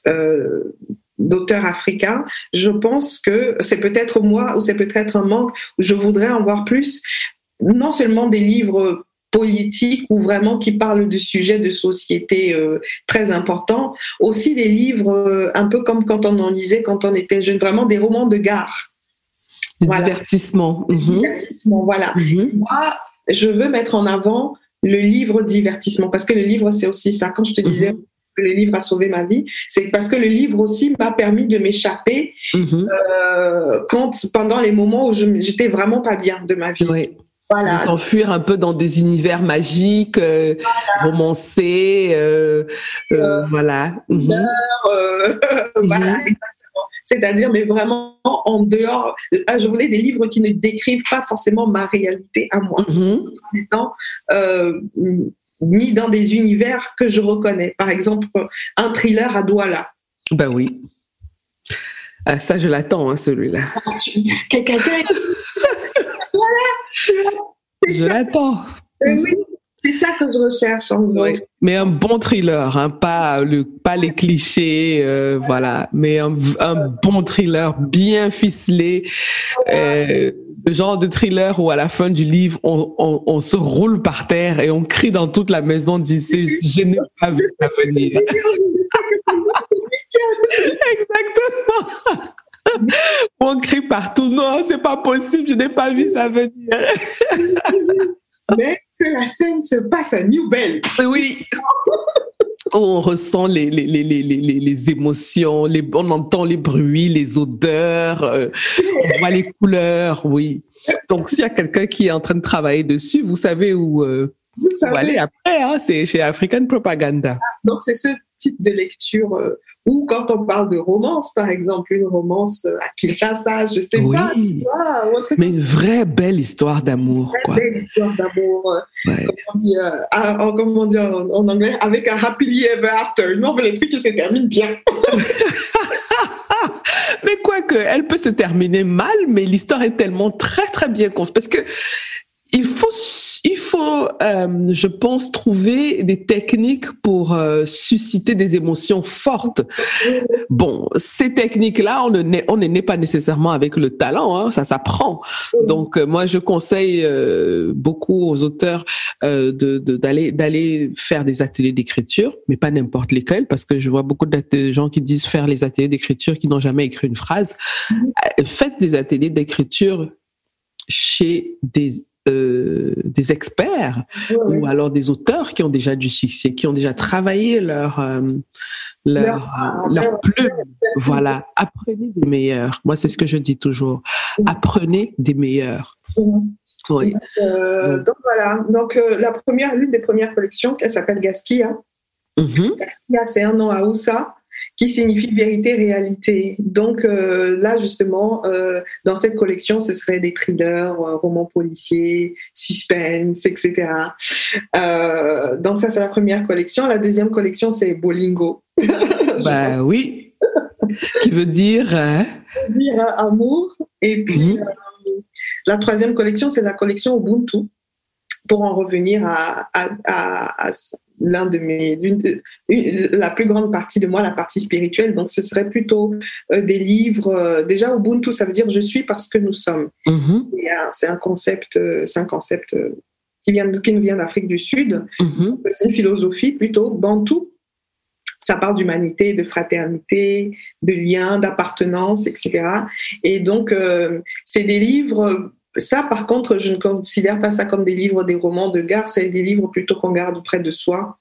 euh, d'auteurs africains, je pense que c'est peut-être moi ou c'est peut-être un manque. Je voudrais en voir plus, non seulement des livres politiques ou vraiment qui parlent de sujets de société euh, très importants, aussi des livres euh, un peu comme quand on en lisait quand on était jeune, vraiment des romans de gare. Du divertissement. Mhm. divertissement, voilà. Mhm. Moi, je veux mettre en avant le livre divertissement parce que le livre, c'est aussi ça. Quand je te disais mhm. que le livre a sauvé ma vie, c'est parce que le livre aussi m'a permis de m'échapper euh, quand pendant les moments où j'étais vraiment pas bien de ma vie. Oui. Voilà. S'enfuir un peu dans des univers magiques, euh, romancés, euh, euh, voilà. Mhm. (laughs) voilà, mhm. C'est-à-dire, mais vraiment en dehors. je voulais des livres qui ne décrivent pas forcément ma réalité à moi, mm étant mis dans des univers que je reconnais. Par exemple, un thriller à Douala. Ben oui. Ah, ça, je l'attends, hein, celui-là. Ah, quelqu'un (laughs) je l'attends. Euh, oui, c'est ça que je recherche en gros. Mais un bon thriller, hein, pas, le, pas les clichés, euh, voilà, mais un, bon thriller bien ficelé. Euh, le genre de thriller où à la fin du livre, on, se roule par terre et on crie dans toute la maison, dit je n'ai pas vu ça venir. (laughs) Exactement. On crie partout, non, c'est pas possible, je n'ai pas vu ça venir. Mais que la scène se passe à New Bell. Oui. (laughs) on ressent les, les, les, les, émotions, les, on entend les bruits, les odeurs, euh, on voit les couleurs, oui. Donc, s'il y a quelqu'un qui est en train de travailler dessus, vous savez où, euh, vous aller après, hein, c'est chez African Propaganda. Ah, donc, c'est ce type de lecture euh, ou quand on parle de romance, par exemple, une romance à Kinshasa, je sais pas, tu vois, Mais une vraie belle histoire d'amour, quoi. Une belle histoire d'amour, euh, euh, comment, dire, en, anglais, avec un happily ever after. Non, mais les trucs qui se terminent bien. (laughs) mais quoique, elle peut se terminer mal, mais l'histoire est tellement très, très bien construite. Parce que il faut, il faut, euh, je pense, trouver des techniques pour euh, susciter des émotions fortes. Bon, ces techniques-là, on ne n'est pas nécessairement avec le talent, hein, ça s'apprend. Donc, euh, moi, je conseille beaucoup aux auteurs de d'aller d'aller faire des ateliers d'écriture, mais pas n'importe lesquels, parce que je vois beaucoup de gens qui disent faire les ateliers d'écriture qui n'ont jamais écrit une phrase. Faites des ateliers d'écriture chez des euh, des experts ou alors des auteurs qui ont déjà du succès, qui ont déjà travaillé leur euh, leur, leur, plume. Voilà, apprenez des meilleurs. Moi, c'est ce que je dis toujours. Apprenez des meilleurs. Oui. Euh, donc voilà. Donc la première, l'une des premières collections, elle s'appelle Gaskia. Mm Gaskia, c'est un nom à Oussa qui signifie vérité, réalité. Donc euh, là, justement, euh, dans cette collection, ce serait des thrillers, euh, romans policiers, suspense, etc. donc ça, c'est la première collection. La deuxième collection, c'est Bolingo. (laughs) bah oui. qui veut dire... Hein? dire amour. Et puis, mhm. la troisième collection, c'est la collection Ubuntu pour en revenir à, à, l'un de mes, la plus grande partie de moi, la partie spirituelle. Donc, ce serait plutôt euh, des livres. Euh, déjà, Ubuntu, ça veut dire je suis parce que nous sommes. Mm-hmm. Euh, c'est un concept, c'est un concept qui vient, qui nous vient d'Afrique du Sud. Mm-hmm. C'est une philosophie plutôt bantu. Ça parle d'humanité, de fraternité, de lien, d'appartenance, etc. Et donc, c'est des livres ça, par contre, je ne considère pas ça comme des livres, des romans de gare, c'est des livres plutôt qu'on garde près de soi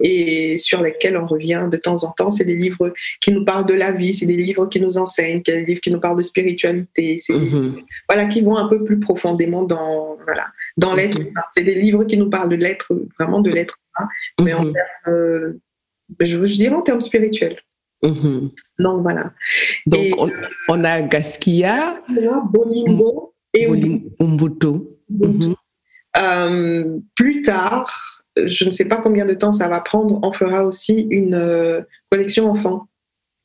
et sur lesquels on revient de temps en temps. C'est des livres qui nous parlent de la vie, c'est des livres qui nous enseignent, c'est des livres qui nous parlent de spiritualité, c'est mm-hmm. voilà, qui vont un peu plus profondément dans, voilà, dans l'être mm-hmm. C'est des livres qui nous parlent de l'être, vraiment de l'être humain, mais en termes, euh, je, je dirais en termes spirituels. Donc voilà. Donc on, a Gaskia, Bolingo, et Ubuntu. Mhm. Euh, plus tard, je ne sais pas combien de temps ça va prendre, on fera aussi une euh, collection enfant.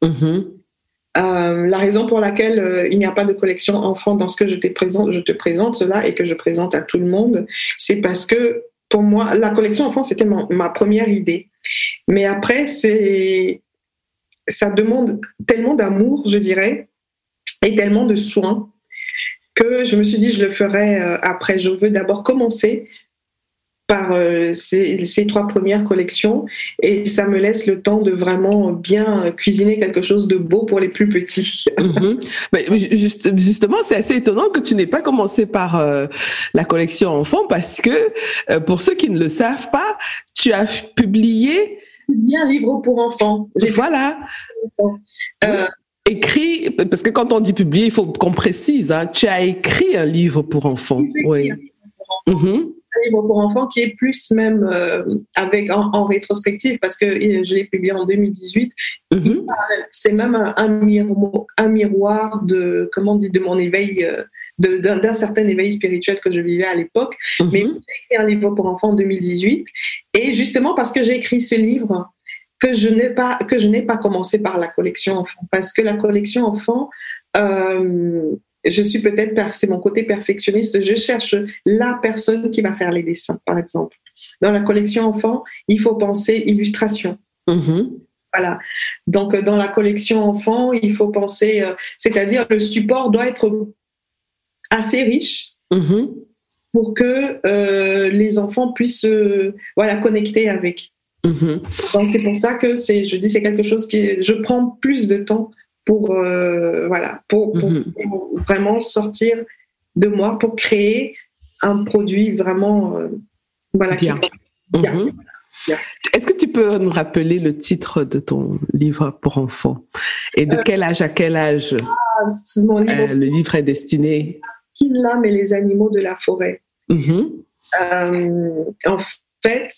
Mhm. Euh, la raison pour laquelle il n'y a pas de collection enfant dans ce que je te présente, je te présente là et que je présente à tout le monde, c'est parce que pour moi, la collection enfant, c'était ma première idée. Mais après, c'est ça demande tellement d'amour, je dirais, et tellement de soins que je me suis dit je le ferai euh, après. Je veux d'abord commencer par euh, ces, trois premières collections et ça me laisse le temps de vraiment bien cuisiner quelque chose de beau pour les plus petits. (laughs) Mhm. justement, c'est assez étonnant que tu n'aies pas commencé par euh, la collection enfants parce que pour ceux qui ne le savent pas, tu as publié un livre pour enfants. Voilà. Euh, écrit, parce que quand on dit publier, il faut qu'on précise, hein, tu as écrit un livre pour enfants. Oui. Mhm. Un livre pour enfants qui est plus même euh, avec en, rétrospective parce que je l'ai publié en 2018. Mhm. C'est même un, miroir, un, miroir, de comment on dit de mon éveil euh, d'un certain éveil spirituel que je vivais à l'époque. Mhm. Mais j'ai écrit un livre pour enfants en 2018. Et justement parce que j'ai écrit ce livre, que je n'ai pas que je n'ai pas commencé par la collection enfant parce que la collection enfant euh, je suis peut-être c'est mon côté perfectionniste je cherche la personne qui va faire les dessins par exemple dans la collection enfant il faut penser illustration mhm. voilà donc dans la collection enfant il faut penser euh, c'est-à-dire le support doit être assez riche mhm. pour que euh, les enfants puissent euh, voilà, connecter avec. Mhm. c'est pour ça que c'est, je dis, c'est quelque chose qui, je prends plus de temps pour, euh, voilà, pour, mhm. vraiment sortir de moi, pour créer un produit vraiment, voilà, bien. Est-ce que tu peux nous rappeler le titre de ton livre pour enfants? Et de quel âge à quel âge ah, le livre est destiné? L'âme et les animaux de la forêt. Mm-hmm. Euh, en fait,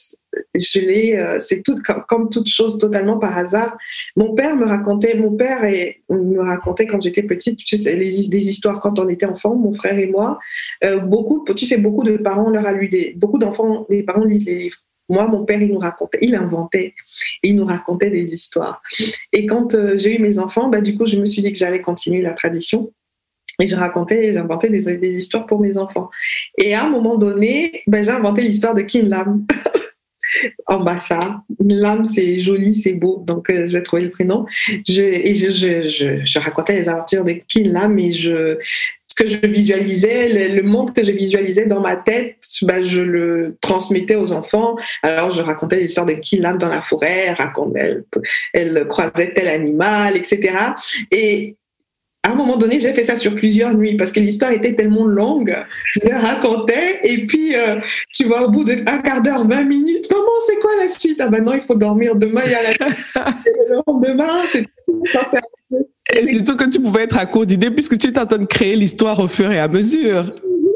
je l'ai, euh, c'est tout comme, toute chose totalement par hasard. Mon père me racontait, mon père et, me racontait quand j'étais petite, tu sais, des histoires quand on était enfant, mon frère et moi. Euh, beaucoup, tu sais, beaucoup de parents leur a des, beaucoup d'enfants, les parents lisent les livres. Moi, mon père, il nous racontait, il inventait, il nous racontait des histoires. Et quand j'ai eu mes enfants, bah, du coup, je me suis dit que j'allais continuer la tradition. Et je racontais, j'inventais des, histoires pour mes enfants. Et à un moment donné, ben, j'ai inventé l'histoire de Kinlam. (laughs) en bassa. Lam, c'est joli, c'est beau, donc euh, j'ai trouvé le prénom. Je, et je, je, je, racontais les aventures de Kinlam et je, ce que je visualisais, le, monde que je visualisais dans ma tête, ben, je le transmettais aux enfants. Alors je racontais l'histoire de Kinlam dans la forêt, elle, elle croisait tel animal, etc. Et à un moment donné, j'ai fait ça sur plusieurs nuits parce que l'histoire était tellement longue. Je la racontais et puis, euh, tu vois, au bout d'un quart d'heure, 20 minutes, maman, c'est quoi la suite? Ah ben non, il faut dormir. Demain, il y a la (laughs) le lendemain, c'est Et surtout que tu pouvais être à court d'idées puisque tu es en train de créer l'histoire au fur et à mesure.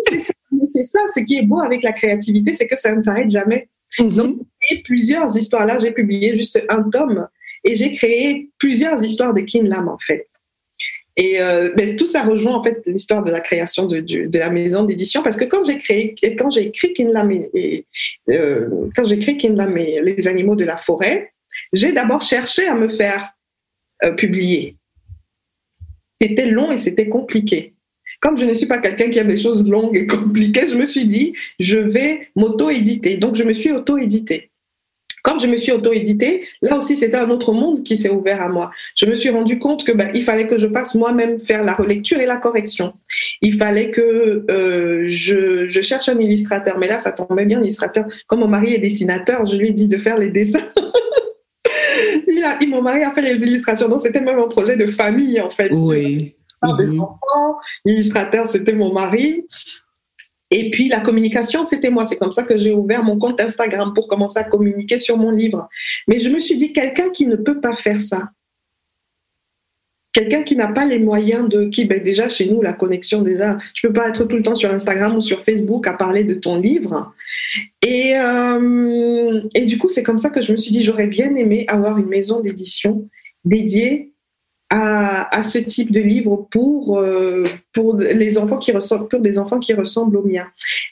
c'est ça, ce qui est beau avec la créativité, c'est que ça ne s'arrête jamais. Mm-hmm. Donc, j'ai plusieurs histoires. Là, j'ai publié juste un tome et j'ai créé plusieurs histoires de Kin Lam, en fait. Et euh, ben, tout ça rejoint en fait l'histoire de la création de, la maison d'édition parce que quand j'ai quand j'ai écrit Kinlam et, euh, quand j'ai écrit les animaux de la forêt, j'ai d'abord cherché à me faire euh, publier. C'était long et c'était compliqué. Comme je ne suis pas quelqu'un qui aime des choses longues et (laughs) compliquées, je me suis dit, je vais m'auto-éditer. Donc, je me suis auto-éditée. Je me suis auto-éditée, là aussi, c'était un autre monde qui s'est ouvert à moi. Je me suis rendu compte que ben, il fallait que je fasse moi-même faire la relecture et la correction. Il fallait que euh, je, je, cherche un illustrateur. Mais là, ça tombait bien, illustrateur. Comme mon mari est dessinateur, je lui ai dit de faire les dessins. (laughs) il a, mon mari a fait les illustrations. Donc, c'était même un projet de famille, en fait. Oui. Des enfants. L'illustrateur, c'était mon mari. Et puis la communication, c'était moi. C'est comme ça que j'ai ouvert mon compte Instagram pour commencer à communiquer sur mon livre. Mais je me suis dit, quelqu'un qui ne peut pas faire ça, quelqu'un qui n'a pas les moyens de qui ben déjà chez nous la connexion déjà tu peux pas être tout le temps sur Instagram ou sur Facebook à parler de ton livre et euh, et du coup c'est comme ça que je me suis dit j'aurais bien aimé avoir une maison d'édition dédiée à, ce type de livre pour, euh, pour, les enfants qui ressemblent, pour des enfants qui ressemblent aux miens.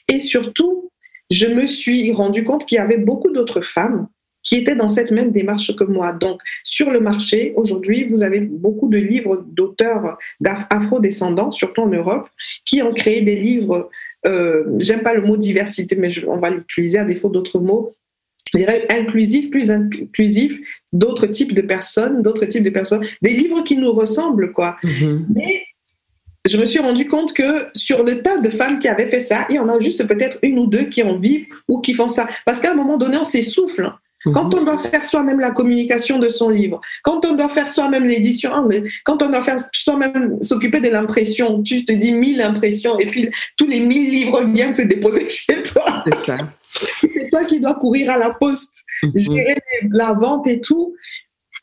Et surtout, je me suis rendu compte qu'il y avait beaucoup d'autres femmes qui étaient dans cette même démarche que moi. Donc, sur le marché, aujourd'hui, vous avez beaucoup de livres d'auteurs afro-descendants, surtout en Europe, qui ont créé des livres, euh, j'aime pas le mot diversité, mais on va l'utiliser à défaut d'autres mots, je dirais, inclusif, plus inclusif d'autres types de personnes, d'autres types de personnes, des livres qui nous ressemblent, quoi. Mhm. Mais je me suis rendu compte que sur le tas de femmes qui avaient fait ça, il y en a juste peut-être une ou deux qui en vivent ou qui font ça. Parce qu'à un moment donné, on s'essouffle. Quand on doit faire soi-même la communication de son livre, quand on doit faire soi-même l'édition, quand on doit faire soi-même s'occuper de l'impression, tu te dis mille impressions et puis tous les mille livres viennent se déposer (laughs) chez toi. C'est ça. C'est toi qui dois courir à la poste, Mhm. gérer la vente et tout.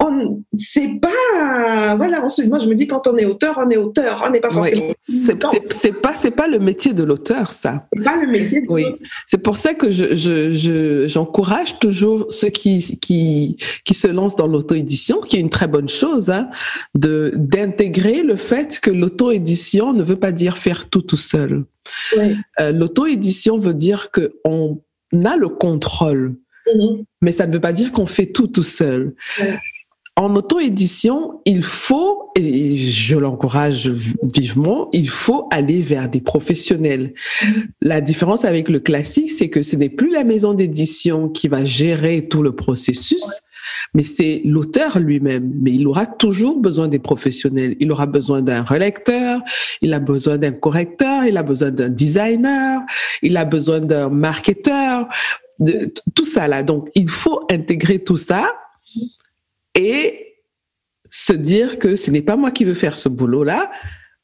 On, c'est pas, voilà, on se- moi je me dis quand on est auteur, on est auteur, on n'est pas Oui. forcément. C'est c'est- c'est pas, c'est pas le métier de l'auteur, ça. C'est pas le métier. de- Oui, c'est pour ça que je, je, je- j'encourage toujours ceux qui, qui, qui se lancent dans l'auto-édition, qui est une très bonne chose, hein, de, d'intégrer le fait que l'auto-édition ne veut pas dire faire tout tout seul. Oui. Euh, l'auto-édition veut dire qu'on a le contrôle, Mhm. mais ça ne veut pas dire qu'on fait tout tout seul. Ouais. En auto-édition, il faut, et je l'encourage vivement, il faut aller vers des professionnels. La différence avec le classique, c'est que ce n'est plus la maison d'édition qui va gérer tout le processus, mais c'est l'auteur lui-même. Mais il aura toujours besoin des professionnels. Il aura besoin d'un relecteur, il a besoin d'un correcteur, il a besoin d'un designer, il a besoin d'un marketeur, tout ça là. Donc, il faut intégrer tout ça et se dire que ce n'est pas moi qui veux faire ce boulot-là.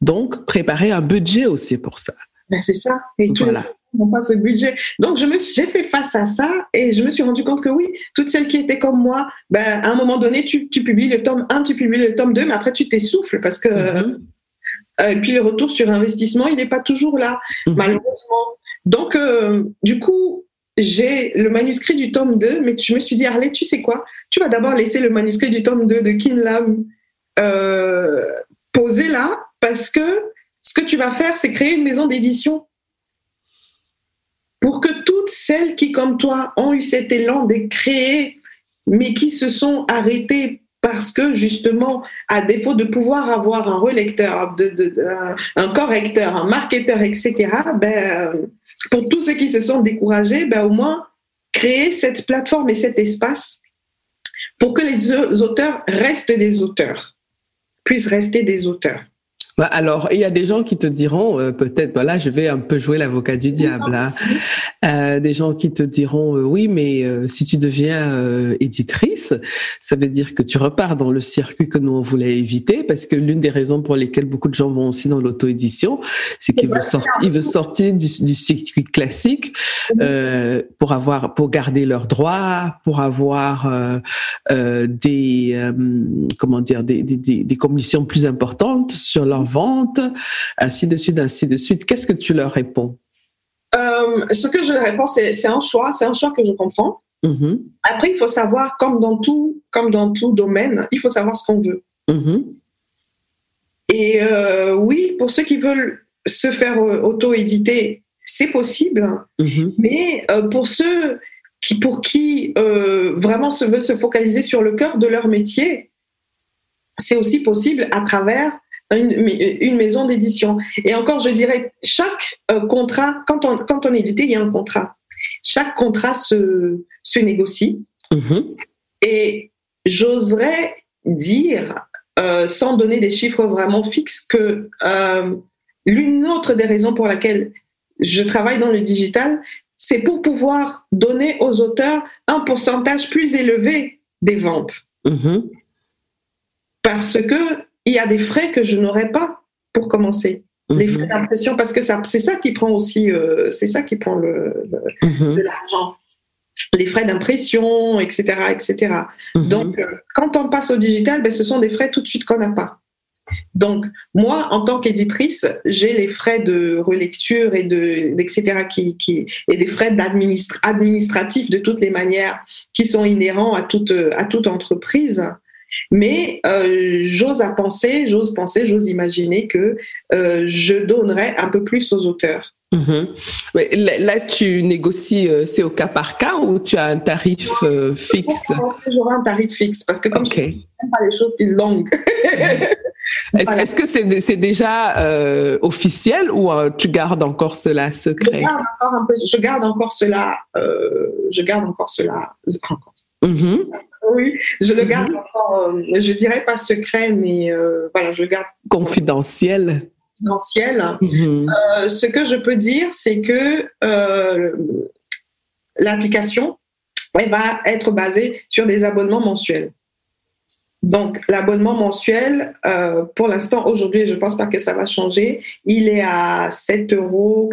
Donc, préparer un budget aussi pour ça. Ben, c'est ça. Et tout Voilà. n'ont pas ce budget. Donc, je me suis, j'ai fait face à ça et je me suis rendu compte que oui, toutes celles qui étaient comme moi, ben, à un moment donné, tu, tu publies le tome 1, tu publies le tome 2, mais après, tu t'essouffles parce que. Mhm. euh, et puis, le retour sur investissement, il n'est pas toujours là, Mhm. malheureusement. Donc, euh, du coup, j'ai le manuscrit du tome 2, mais je me suis dit, Arlette, tu sais quoi? Tu vas d'abord laisser le manuscrit du tome 2 de Kim Lam euh, posé là, parce que ce que tu vas faire, c'est créer une maison d'édition pour que toutes celles qui, comme toi, ont eu cet élan de créer, mais qui se sont arrêtées parce que justement, à défaut de pouvoir avoir un relecteur, un correcteur, un marketeur, etc., ben, pour tous ceux qui se sont découragés, ben, au moins créer cette plateforme et cet espace pour que les au- auteurs restent des auteurs, puissent rester des auteurs. Bah, Alors, il y a des gens qui te diront, euh, peut-être, voilà, je vais un peu jouer l'avocat du diable. hein. Euh, des gens qui te diront, euh, oui, mais si tu deviens éditrice, ça veut dire que tu repars dans le circuit que nous on voulait éviter, parce que l'une des raisons pour lesquelles beaucoup de gens vont aussi dans l'auto-édition, c'est qu'ils veulent sortir, sortir du, circuit classique pour avoir, pour garder leurs droits, pour avoir des, comment dire, des commissions plus importantes sur leur vente, ainsi de suite, ainsi de suite. Qu'est-ce que tu leur réponds? Euh, ce que je réponds, c'est c'est un choix, c'est un choix que je comprends. Mhm, Après, il faut savoir, comme dans tout, comme dans tout domaine, il faut savoir ce qu'on veut. mhm, Et euh, oui, pour ceux qui veulent se faire euh, auto-éditer, c'est possible. mhm, Mais euh, pour ceux qui, pour qui euh, vraiment se veulent se focaliser sur le cœur de leur métier, c'est aussi possible à travers une, une maison d'édition. Et encore, je dirais, chaque euh, contrat, quand on, quand on est édité, il y a un contrat. Chaque contrat se, se négocie. mhm, Et j'oserais dire, euh, sans donner des chiffres vraiment fixes, que euh, l'une autre des raisons pour laquelle je travaille dans le digital, c'est pour pouvoir donner aux auteurs un pourcentage plus élevé des ventes. mhm. Parce que il y a des frais que je n'aurais pas pour commencer. Les Mhm, frais d'impression, parce que ça, c'est ça qui prend aussi, euh, c'est ça qui prend le, le- mhm, de l'argent. Les frais d'impression, etc., etc. mhm. Donc, euh, quand on passe au digital, ben, ce sont des frais tout de suite qu'on n'a pas. Donc, moi, en tant qu'éditrice, j'ai les frais de relecture et de, etc., qui, qui, et des frais administratifs de toutes les manières qui sont inhérents à toute, à toute entreprise. Mais euh, j'ose à penser, j'ose penser, j'ose imaginer que euh, je donnerais un peu plus aux auteurs. Mhm. là, tu négocies, euh, c'est au cas par cas ou tu as un tarif euh, fixe? J'aurai un tarif fixe parce que comme je n'aime pas les choses qui longues. (laughs) Est-ce que c'est déjà euh, officiel ou tu gardes encore cela secret? Je garde, encore un peu, je garde encore cela. je garde encore cela. Mhm. Oui, je le garde mhm. encore. je dirais pas secret, mais voilà, je garde. Confidentiel. Mhm. Euh, ce que je peux dire, c'est que euh, l'application va être basée sur des abonnements mensuels. Donc, l'abonnement mensuel, euh, pour l'instant, aujourd'hui, je ne pense pas que ça va changer, il est à 7,99 euros.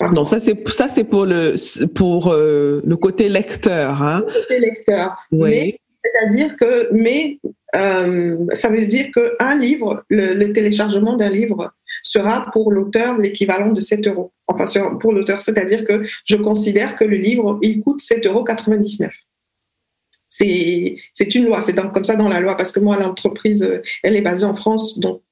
Non, ça c'est ça c'est pour le pour le côté lecteur, hein. Le côté lecteur. Oui. C'est-à-dire que, mais euh, ça veut dire qu'un livre, le, téléchargement d'un livre sera pour l'auteur l'équivalent de 7 euros. Enfin, pour l'auteur, c'est-à-dire que je considère que le livre, il coûte 7,99 euros. C'est une loi, c'est comme ça dans la loi, parce que moi, l'entreprise, elle est basée en France, donc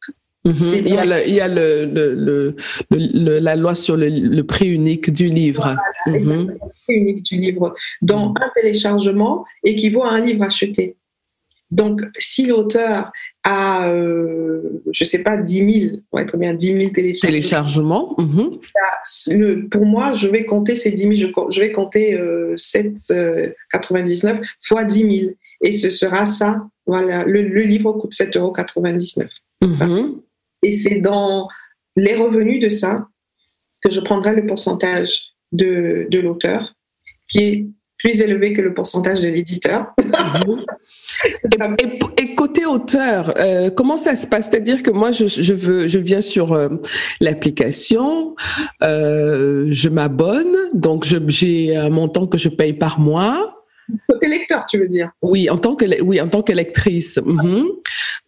mhm. il, y a, il y a le, la loi sur le, prix unique du livre. Voilà, mhm. Le prix unique du livre. Dans mhm. un téléchargement équivaut à un livre acheté. Donc, si l'auteur a, euh, je ne sais pas, 10 000, on va être bien 10 000 téléchargements, mhm. pour moi, je vais compter ces 10 000, je, vais compter 7,99 euh, euh, fois 10 000. Et ce sera ça. Voilà, le, livre coûte 7,99 euros. Et c'est dans les revenus de ça que je prendrai le pourcentage de, de l'auteur, qui est plus élevé que le pourcentage de l'éditeur. Et, côté auteur, euh, comment ça se passe? C'est-à-dire que moi, je, veux, je viens sur euh, l'application, euh, je m'abonne, donc j'ai un montant que je paye par mois. Côté lecteur, tu veux dire? Oui, en tant que oui, en tant qu'électrice. Mhm.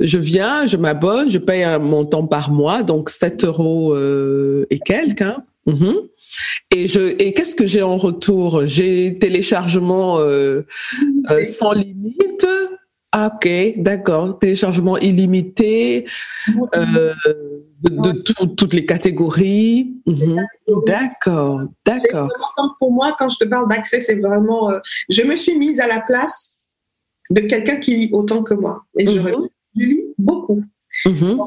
Je viens, je m'abonne, je paye un montant par mois, donc 7 euros et quelques. Hein. Mhm. Et je et qu'est-ce que j'ai en retour? J'ai téléchargement sans limite? Ah, ok, d'accord. Téléchargement illimité euh, de, toutes les catégories. Mhm. D'accord, d'accord. Pour moi, quand je te parle d'accès, c'est vraiment. Euh, je me suis mise à la place de quelqu'un qui lit autant que moi. Et je, mhm. lis beaucoup. Mhm.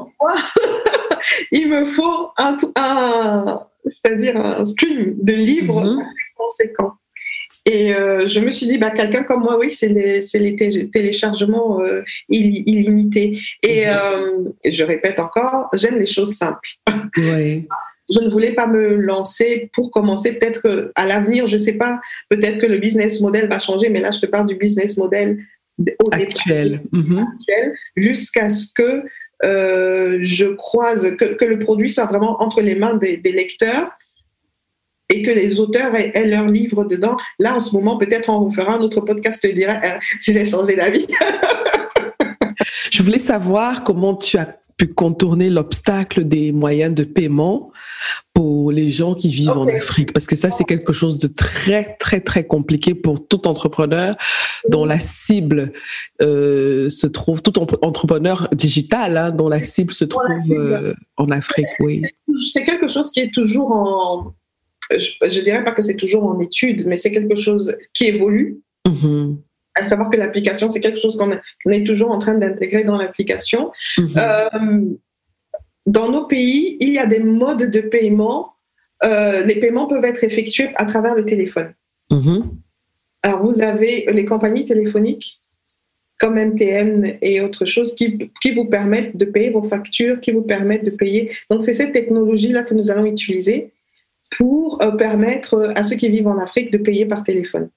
(laughs) il me faut un, un c'est-à-dire un stream de livres assez conséquent. Et euh, je me suis dit, bah, quelqu'un comme moi, oui, c'est les, les téléchargements euh, illimités. Et mhm. euh, je répète encore, j'aime les choses simples. (laughs) je ne voulais pas me lancer pour commencer. Peut-être à l'avenir, je ne sais pas, peut-être que le business model va changer, mais là, je te parle du business model actuel, mhm. actuel jusqu'à ce que je croise, que, le produit soit vraiment entre les mains des lecteurs et que les auteurs aient, leurs livres dedans. Là, en ce moment, peut-être on fera un autre podcast, je dirais, euh, (laughs) j'ai changé d'avis. je voulais savoir comment tu as pu contourner l'obstacle des moyens de paiement pour les gens qui vivent en Afrique Parce que ça, c'est quelque chose de très, très, très compliqué pour tout entrepreneur dont la cible euh, se trouve, tout entrepreneur digital hein, dont la cible se trouve euh, en Afrique, oui. C'est quelque chose qui est toujours en, je, dirais pas que c'est toujours en étude, mais c'est quelque chose qui évolue. Mm-hmm. À savoir que l'application, c'est quelque chose qu'on est toujours en train d'intégrer dans l'application. Mm-hmm. Euh, dans nos pays, il y a des modes de paiement. Euh, les paiements peuvent être effectués à travers le téléphone. Mm-hmm. Alors, vous avez les compagnies téléphoniques comme MTN et autres choses qui, qui, vous permettent de payer vos factures, qui vous permettent de payer. Donc, c'est cette technologie-là que nous allons utiliser pour euh, permettre à ceux qui vivent en Afrique de payer par téléphone.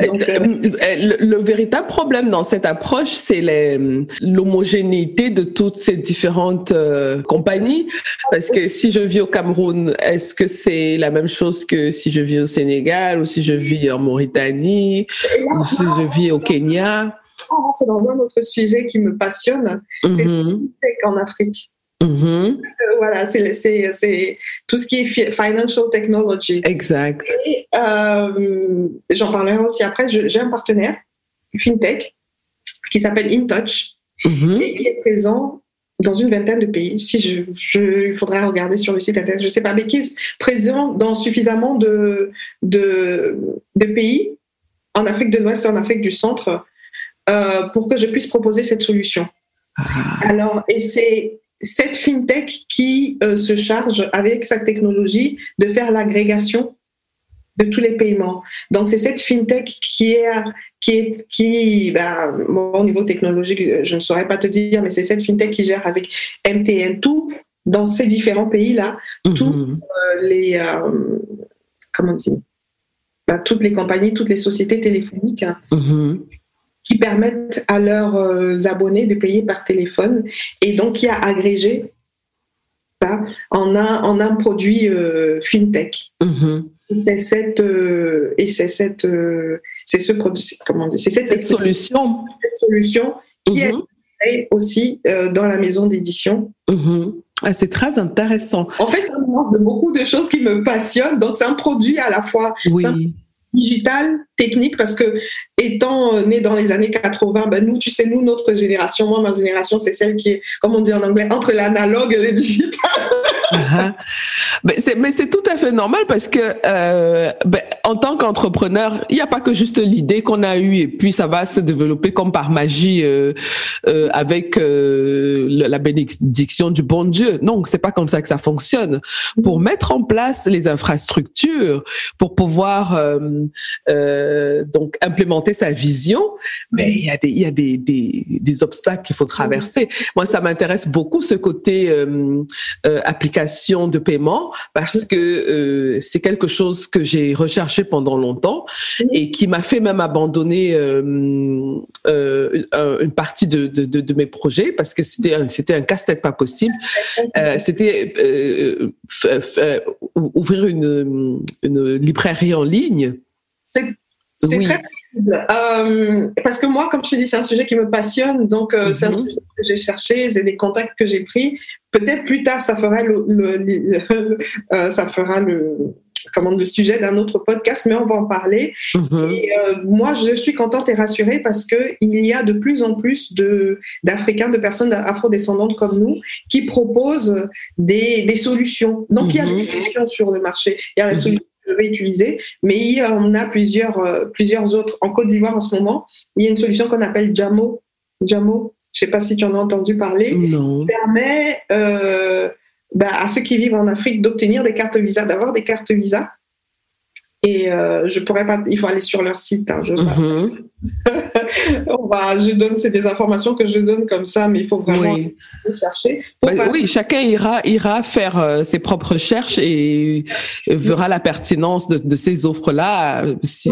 Euh, euh, le, véritable problème dans cette approche, c'est l'homogénéité de toutes ces différentes compagnies. Parce que si je vis au Cameroun, est-ce que c'est la même chose que si je vis au Sénégal ou si je vis en Mauritanie ou si je vis au Kenya? On rentre dans un autre sujet qui me passionne, c'est mm en Afrique. Mm-hmm. Euh, voilà, c'est tout ce qui est financial technology. Exact. Et euh, j'en parlerai aussi après. J'ai un partenaire, FinTech, qui s'appelle InTouch, mm-hmm. et qui est présent dans une vingtaine de pays. Si je, il faudrait regarder sur le site internet, je ne sais pas, mais qui est présent dans suffisamment de, de, de pays en Afrique de l'Ouest et en Afrique du Centre euh, pour que je puisse proposer cette solution. Ah. Alors, et c'est cette fintech qui euh, se charge avec sa technologie de faire l'agrégation de tous les paiements. Donc c'est cette fintech qui est qui est qui ben, au niveau technologique je ne saurais pas te dire mais c'est cette fintech qui gère avec MTN tout dans ces différents pays là tous euh, les comment dire ben, toutes les compagnies toutes les sociétés téléphoniques hein, mm-hmm qui permettent à leurs euh, abonnés de payer par téléphone et donc qui a agrégé ça en un, en un produit euh, fintech. Mm-hmm. C'est cette euh, et c'est cette c'est ce comment dire c'est cette, solution solution qui est mm-hmm. aussi dans la maison d'édition. Mm-hmm. Ah, c'est très intéressant. En fait, ça de beaucoup de choses qui me passionnent. Donc, c'est un produit à la fois oui digital, technique, parce que étant euh, né dans les années 80, ben nous, tu sais, nous, notre génération, moi, ma génération, c'est celle qui est, comme on dit en anglais, entre l'analogue et le digital. Uh-huh. mais c'est tout à fait normal parce que euh, ben, en tant qu'entrepreneur, il n'y a pas que juste l'idée qu'on a eue et puis ça va se développer comme par magie euh, euh, avec euh, la bénédiction du bon Dieu. Non, c'est pas comme ça que ça fonctionne. Pour mettre en place les infrastructures, pour pouvoir euh, euh, donc implémenter sa vision, mais ben, il y a des il y a des, des, des obstacles qu'il faut traverser. Moi, ça m'intéresse beaucoup ce côté application de paiement parce que c'est quelque chose que j'ai recherché pendant longtemps et qui m'a fait même abandonner euh, euh, une partie de, de, de, mes projets parce que c'était c'était un casse-tête pas possible. Euh, c'était ouvrir une, une librairie en ligne. C'est oui. très parce que moi, comme je te dis, c'est un sujet qui me passionne, donc c'est un mhm. sujet que j'ai cherché, c'est des contacts que j'ai pris. Peut-être plus tard, ça fera le, le ça fera le, comment, le sujet d'un autre podcast, mais on va en parler. Mhm. Et, euh, moi, je suis contente et rassurée parce qu'il y a de plus en plus d'Africains, de, personnes afrodescendantes comme nous, qui proposent des, des solutions. Donc, il y a des mhm. solutions sur le marché. Il y a des mhm. solutions que je vais utiliser, mais il y en a plusieurs, euh, plusieurs autres. En Côte d'Ivoire, en ce moment, il y a une solution qu'on appelle Jamo. Jamo, je ne sais pas si tu en as entendu parler. Non. Permet... Euh, bah, à ceux qui vivent en Afrique d'obtenir des cartes visa, d'avoir des cartes visa. Et euh, je pourrais pas, il faut aller sur leur site. Hein, je. (laughs) On va, je donne, c'est des informations que je donne comme ça, mais il faut vraiment chercher. Bah, oui, chacun ira, ira faire euh, ses propres recherches et verra la pertinence de, de ces offres-là. Si,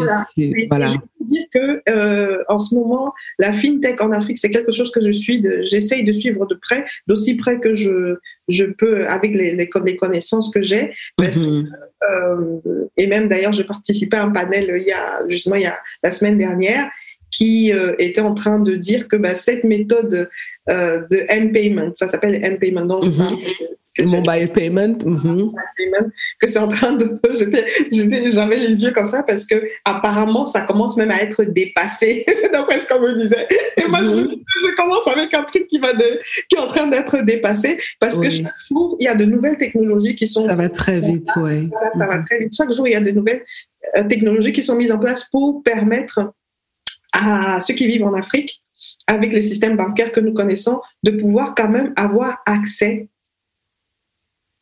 voilà. Je peux dire que euh, en ce moment, la fintech en Afrique, c'est quelque chose que je suis, j'essaye de suivre de près, d'aussi près que je, je peux avec les, les, les connaissances que j'ai. Mm-hmm. Euh, et même d'ailleurs, j'ai participé à un panel il y a justement il y a la semaine dernière qui euh, était en train de dire que bah, cette méthode euh, de M-payment, ça s'appelle M-payment, donc mm-hmm. Mobile payment, mm-hmm. payment, que c'est en train de, (laughs) j'avais les yeux comme ça parce que apparemment ça commence même à être dépassé (laughs) d'après ce qu'on me disait. Et moi je, je, commence avec un truc qui va de, qui est en train d'être dépassé parce que chaque jour il y a de nouvelles technologies qui sont. Ça va très vite, oui. ça va très vite. Chaque jour il y a de nouvelles euh, technologies qui sont mises en place pour permettre à ceux qui vivent en Afrique, avec le système bancaire que nous connaissons, de pouvoir quand même avoir accès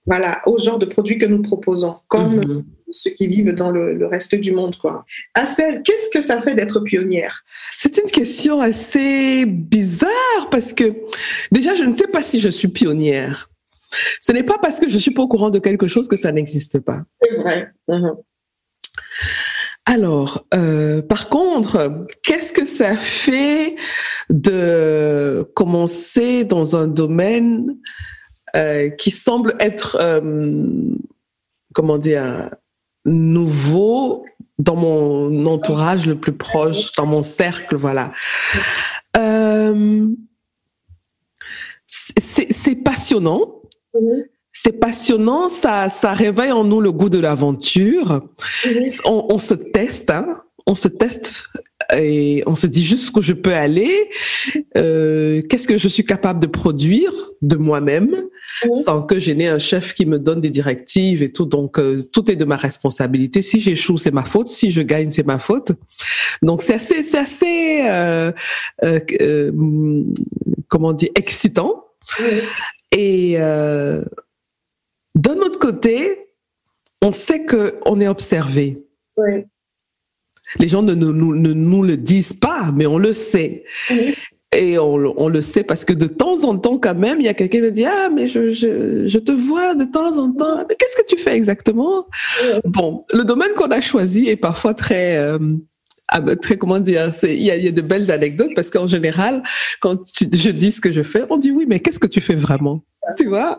voilà, au genre de produits que nous proposons, comme mhm. ceux qui vivent dans le, reste du monde. Quoi. Assel, qu'est-ce que ça fait d'être pionnière? C'est une question assez bizarre parce que déjà, je ne sais pas si je suis pionnière. Ce n'est pas parce que je suis pas au courant de quelque chose que ça n'existe pas. C'est vrai. Mhm. Alors, euh, par contre, qu'est-ce que ça fait de commencer dans un domaine euh, qui semble être, euh, comment dire, nouveau dans mon entourage le plus proche, dans mon cercle, voilà. Euh, c'est passionnant. C'est passionnant, ça, ça réveille en nous le goût de l'aventure. On, on, se teste, hein, on se teste et on se dit juste où je peux aller, euh, qu'est-ce que je suis capable de produire de moi-même sans que j'ai un chef qui me donne des directives et tout. Donc euh, tout est de ma responsabilité. Si j'échoue, c'est ma faute. Si je gagne, c'est ma faute. Donc c'est assez, c'est assez, euh, euh, comment dire, excitant. Et d'un autre côté, on sait que on est observé. Oui. Les gens ne, nous le disent pas, mais on le sait. Et on, le sait parce que de temps en temps, quand même, il y a quelqu'un qui me dit Ah, mais je, te vois de temps en temps. Mais qu'est-ce que tu fais exactement? Bon, le domaine qu'on a choisi est parfois très. Euh, ah, très comment dire il y, a, de belles anecdotes parce qu'en général quand je dis ce que je fais on dit oui mais qu'est-ce que tu fais vraiment? Tu vois?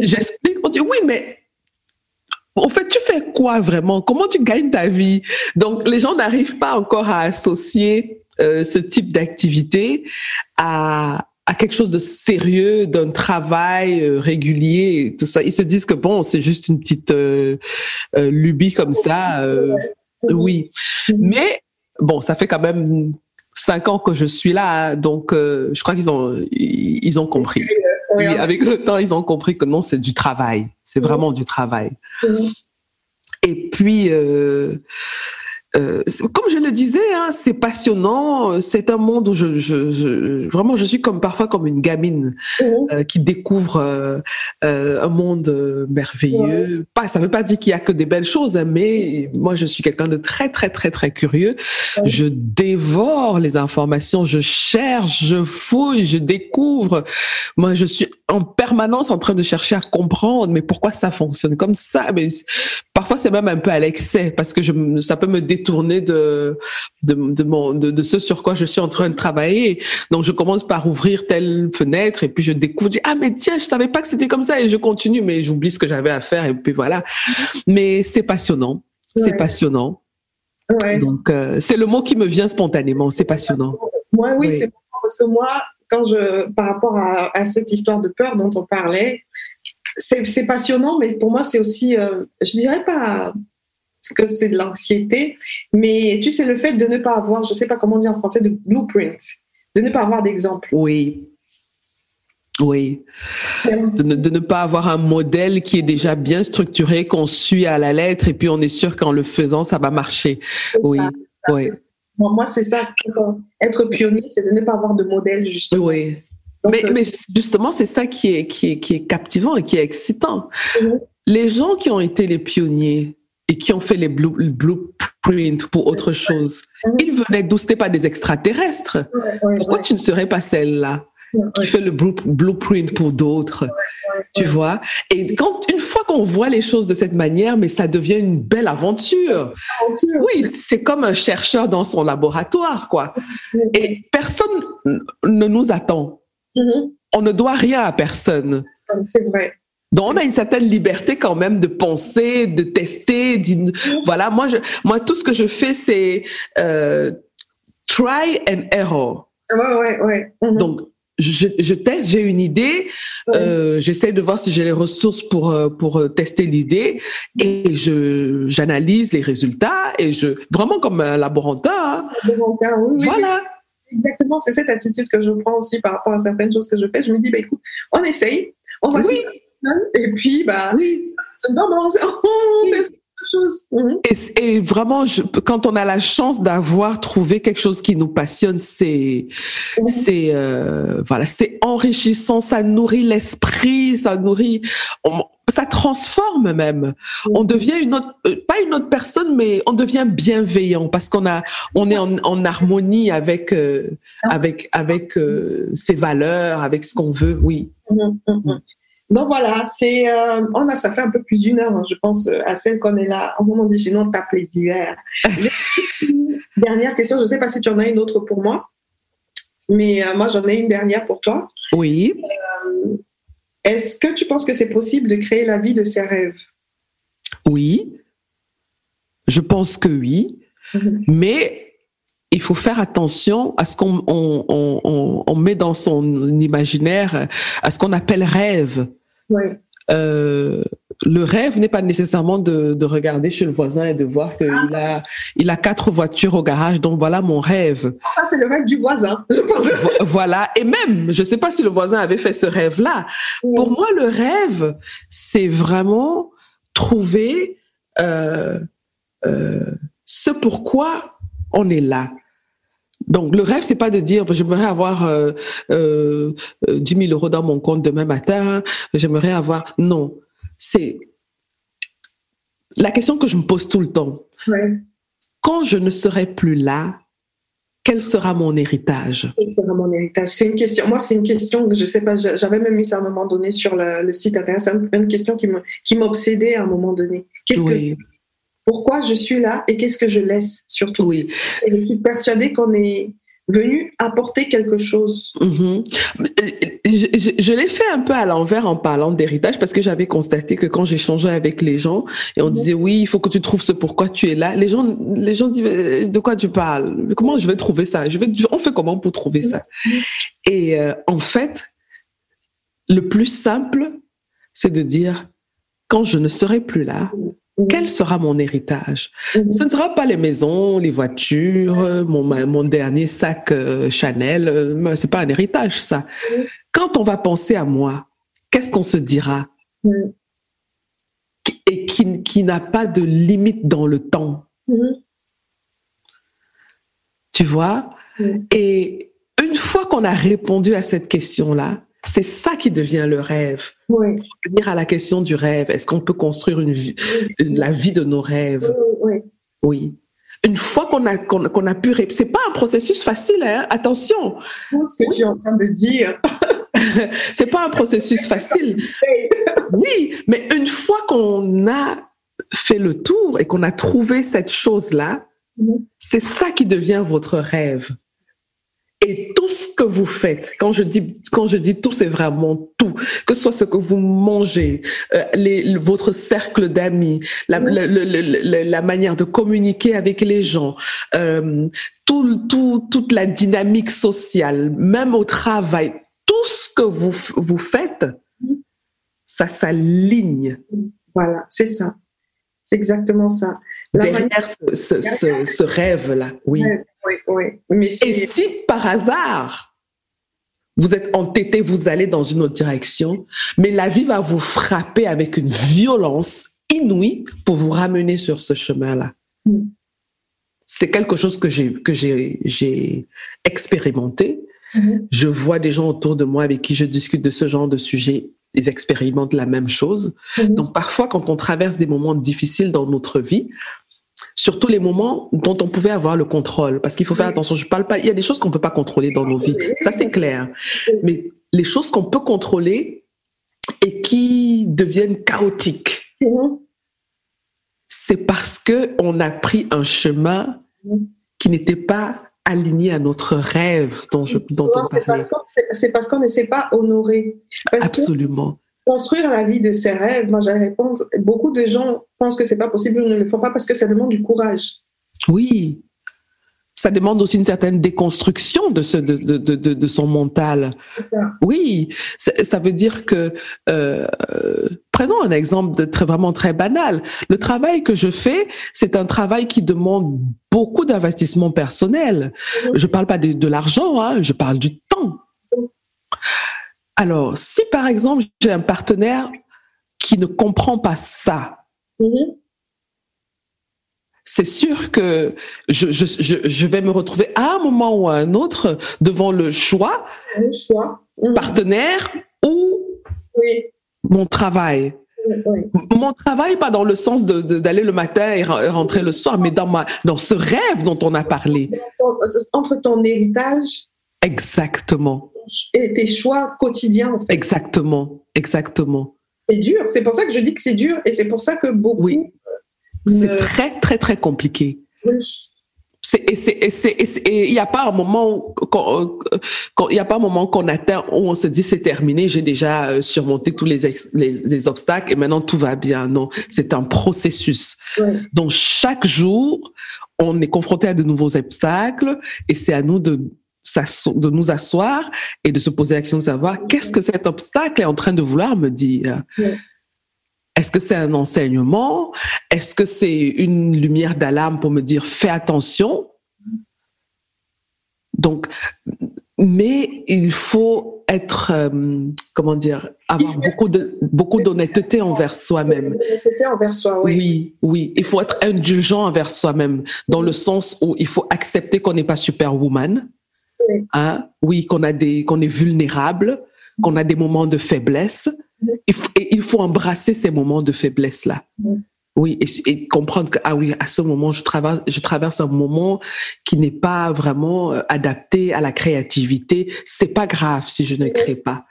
J'explique on dit oui mais en fait, tu fais quoi vraiment? Comment tu gagnes ta vie? Donc, les gens n'arrivent pas encore à associer euh, ce type d'activité à, quelque chose de sérieux, d'un travail euh, régulier, tout ça. Ils se disent que bon, c'est juste une petite euh, lubie comme ça. oui, mais bon, ça fait quand même cinq ans que je suis là, donc je crois qu'ils ont ils ont compris oui, avec le temps, ils ont compris que non, c'est du travail. C'est vraiment du travail. Et puis, euh, euh, comme je le disais, hein, c'est passionnant. C'est un monde où je, je, vraiment, je suis comme parfois comme une gamine mhm. euh, qui découvre euh, un monde merveilleux. Pas, ça ne veut pas dire qu'il y a que des belles choses, hein, mais moi, je suis quelqu'un de très, très, très, très curieux. Je dévore les informations, je cherche, je fouille, je découvre. Moi, je suis en permanence en train de chercher à comprendre, mais pourquoi ça fonctionne comme ça? Mais parfois, c'est même un peu à l'excès parce que je, ça peut me détourner de de, de, mon, de, de, ce sur quoi je suis en train de travailler. Donc, je commence par ouvrir telle fenêtre et puis je découvre, je dis, ah, mais tiens, je savais pas que c'était comme ça et je continue, mais j'oublie ce que j'avais à faire et puis voilà. Mais c'est passionnant. C'est passionnant. Ouais. Donc, euh, c'est le mot qui me vient spontanément. C'est passionnant. Moi, oui, c'est parce que moi, quand je, par rapport à, à, cette histoire de peur dont on parlait, c'est passionnant, mais pour moi, c'est aussi, euh, je dirais pas que c'est de l'anxiété, mais tu sais, le fait de ne pas avoir, je ne sais pas comment dire en français, de blueprint, de ne pas avoir d'exemple. Oui. Oui. De ne, de ne, pas avoir un modèle qui est déjà bien structuré, qu'on suit à la lettre, et puis on est sûr qu'en le faisant, ça va marcher. Oui. oui. moi, c'est ça. Être pionnier, c'est de ne pas avoir de modèle, justement. Oui. mais, euh, mais, justement, c'est ça qui est, qui, est, qui est captivant et qui est excitant. Les gens qui ont été les pionniers, et qui ont fait les blueprints pour autre chose. Ils venaient d'où? C'était pas des extraterrestres. Pourquoi tu ne serais pas celle-là qui fait le blueprint pour d'autres, tu vois? Et quand une fois qu'on voit les choses de cette manière, mais ça devient une belle aventure. Oui, c'est comme un chercheur dans son laboratoire, quoi. Et personne ne nous attend. Mm-hmm. On ne doit rien à personne. C'est vrai. Donc, on a une certaine liberté quand même de penser, de tester. Voilà, moi, je, moi, tout ce que je fais, c'est euh, try and error. Ouais, ouais, ouais. Mhm. Donc, je, je, teste, j'ai une idée, euh, j'essaie de voir si j'ai les ressources pour euh, pour tester l'idée et je j'analyse les résultats et je vraiment comme un laborantin. Hein. Laborantin, oui. Voilà. Exactement, c'est cette attitude que je prends aussi par rapport à certaines choses que je fais. Je me dis, bah, écoute, on essaye, on va oui. Et puis, bah, oui. c'est (laughs) Chose. Mhm. Et, et, vraiment, je, quand on a la chance d'avoir trouvé quelque chose qui nous passionne, c'est, mhm. c'est, euh, voilà, c'est enrichissant, ça nourrit l'esprit, ça nourrit, ça transforme même. Mhm. On devient une autre, euh, pas une autre personne, mais on devient bienveillant parce qu'on a, on est en, en harmonie avec, euh, ah. avec, avec euh, ses valeurs, avec ce qu'on veut. Oui. Donc voilà, c'est, euh, on a, ça fait un peu plus d'une heure, hein, je pense, euh, à celle qu'on est là. Au moment des on tape les divers. (laughs) dernière question, je ne sais pas si tu en as une autre pour moi, mais euh, moi j'en ai une dernière pour toi. Oui. est-ce que tu penses que c'est possible de créer la vie de ses rêves? Oui. Je pense que oui. Mhm. Mais il faut faire attention à ce qu'on on, on, on met dans son imaginaire, à ce qu'on appelle rêve. Oui. Euh, le rêve n'est pas nécessairement de, de, regarder chez le voisin et de voir qu'il a, il a quatre voitures au garage. Donc voilà mon rêve. Ça, c'est le rêve du voisin. (laughs) voilà. Et même, je ne sais pas si le voisin avait fait ce rêve-là. Pour moi, le rêve, c'est vraiment trouver euh, euh, ce pourquoi on est là. Donc le rêve, c'est pas de dire j'aimerais avoir euh, euh, 10 000 euros dans mon compte demain matin, j'aimerais avoir... Non, c'est la question que je me pose tout le temps. Quand je ne serai plus là, quel sera mon héritage? Quel sera mon héritage? C'est une question. Moi, c'est une question que je sais pas. J'avais même mis ça à un moment donné sur le, site internet. C'est une question qui me qui m'obsédait à un moment donné. Qu'est-ce que pourquoi je suis là et qu'est-ce que je laisse surtout. Oui. Et je suis persuadée qu'on est venu apporter quelque chose. Mm-hmm. Je, l'ai fait un peu à l'envers en parlant d'héritage parce que j'avais constaté que quand j'échangeais avec les gens et on mm-hmm. disait oui, il faut que tu trouves ce pourquoi tu es là, les gens, les gens disaient de quoi tu parles? Comment je vais trouver ça? Je vais, on fait comment pour trouver ça? Mm-hmm. Et euh, en fait, le plus simple, c'est de dire quand je ne serai plus là, quel sera mon héritage? Mhm. Ce ne sera pas les maisons, les voitures, mon, mon dernier sac euh, Chanel. Euh, c'est pas un héritage, ça. Quand on va penser à moi, qu'est-ce qu'on se dira? Et qui, qui n'a pas de limite dans le temps. Tu vois? Et une fois qu'on a répondu à cette question-là, c'est ça qui devient le rêve. Oui. Venir à la question du rêve. Est-ce qu'on peut construire une vie, la vie de nos rêves? Oui. Oui. Une fois qu'on a qu'on a pu, c'est pas un processus facile. Hein? Attention. Ce que tu es en train de dire. (laughs) c'est pas un processus facile. oui, mais une fois qu'on a fait le tour et qu'on a trouvé cette chose là, mm-hmm. c'est ça qui devient votre rêve. Et tout ce que vous faites, quand je dis, quand je dis tout, c'est vraiment tout. Que ce soit ce que vous mangez, euh, les, votre cercle d'amis, la, la, manière de communiquer avec les gens, euh, tout, tout, toute la dynamique sociale, même au travail, tout ce que vous, vous faites, ça s'aligne. Voilà, c'est ça. C'est exactement ça. Derrière ce, ce, ce, rêve-là, oui. Oui, oui. Mais Et si par hasard, vous êtes entêté, vous allez dans une autre direction, mais la vie va vous frapper avec une violence inouïe pour vous ramener sur ce chemin-là. Mm. C'est quelque chose que j'ai que j'ai expérimenté. Mm-hmm. Je vois des gens autour de moi avec qui je discute de ce genre de sujet ils expérimentent la même chose. Mm-hmm. Donc parfois, quand on traverse des moments difficiles dans notre vie, surtout les moments dont on pouvait avoir le contrôle. Parce qu'il faut faire attention, je parle pas, il y a des choses qu'on peut pas contrôler dans nos vies. Ça, c'est clair. Mais les choses qu'on peut contrôler et qui deviennent chaotiques, c'est parce que on a pris un chemin qui n'était pas aligné à notre rêve dont, je, dont on parlait. C'est parce qu'on ne sait pas honorer. Absolument construire la vie de ses rêves, moi j'allais répondre, beaucoup de gens pensent que c'est pas possible ou ne le font pas parce que ça demande du courage. Oui. Ça demande aussi une certaine déconstruction de, ce, de, de, de, de son mental. Ça. Oui, ça veut dire que, euh, prenons un exemple de très, vraiment très banal. Le travail que je fais, c'est un travail qui demande beaucoup d'investissement personnel. Je parle pas de, de l'argent, hein, je parle du temps. Alors, si par exemple j'ai un partenaire qui ne comprend pas ça, mm-hmm. c'est sûr que je, je, je, vais me retrouver à un moment ou à un autre devant le choix, le choix. Mm-hmm. partenaire ou oui. mon travail. Oui. Mon travail, pas dans le sens d'aller de, le matin et rentrer le soir, mais dans, ma, dans ce rêve dont on a parlé. Entre ton héritage. Exactement et tes choix quotidiens. En fait. Exactement, exactement. C'est dur. C'est pour ça que je dis que c'est dur et c'est pour ça que beaucoup. Oui. C'est très, très, très compliqué. Oui. Et il n'y a pas un moment il y a pas un moment qu'on atteint où on se dit c'est terminé, j'ai déjà euh, surmonté tous les, les, les, obstacles et maintenant tout va bien. Non, c'est un processus. Donc chaque jour, on est confronté à de nouveaux obstacles et c'est à nous de de nous asseoir et de se poser la question de savoir qu'est-ce que cet obstacle est en train de vouloir me dire? Est-ce que c'est un enseignement? Est-ce que c'est une lumière d'alarme pour me dire fais attention? Donc, mais il faut être, euh, comment dire, avoir beaucoup de beaucoup d'honnêteté envers soi-même. Envers soi, oui. Oui, oui. Il faut être indulgent envers soi-même, dans le sens où il faut accepter qu'on n'est pas superwoman. Oui. Hein? Oui, qu'on a des, qu'on est vulnérable, qu'on a des moments de faiblesse. Et il faut embrasser ces moments de faiblesse là. Oui, et, comprendre que ah oui, à ce moment, je traverse, je traverse un moment qui n'est pas vraiment euh, adapté à la créativité. C'est pas grave si je ne crée pas.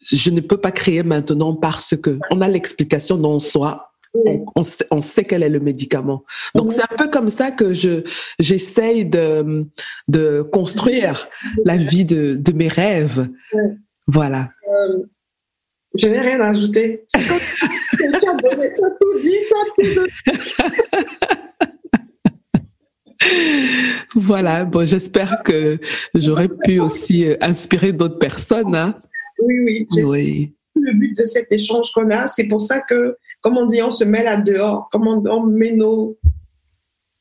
Je ne peux pas créer maintenant parce que on a l'explication dans soi. On, on, sait, quel est le médicament. Donc c'est un peu comme ça que je j'essaye de de construire la vie de, de mes rêves. Voilà. Euh, je n'ai rien à ajouter. as tout dit, tout (laughs) voilà, bon, j'espère que j'aurais pu aussi euh, inspirer d'autres personnes. Hein. Oui, oui. oui. Le but de cet échange qu'on a, c'est pour ça que, comme on dit, on se met là dehors, comme on, met nos.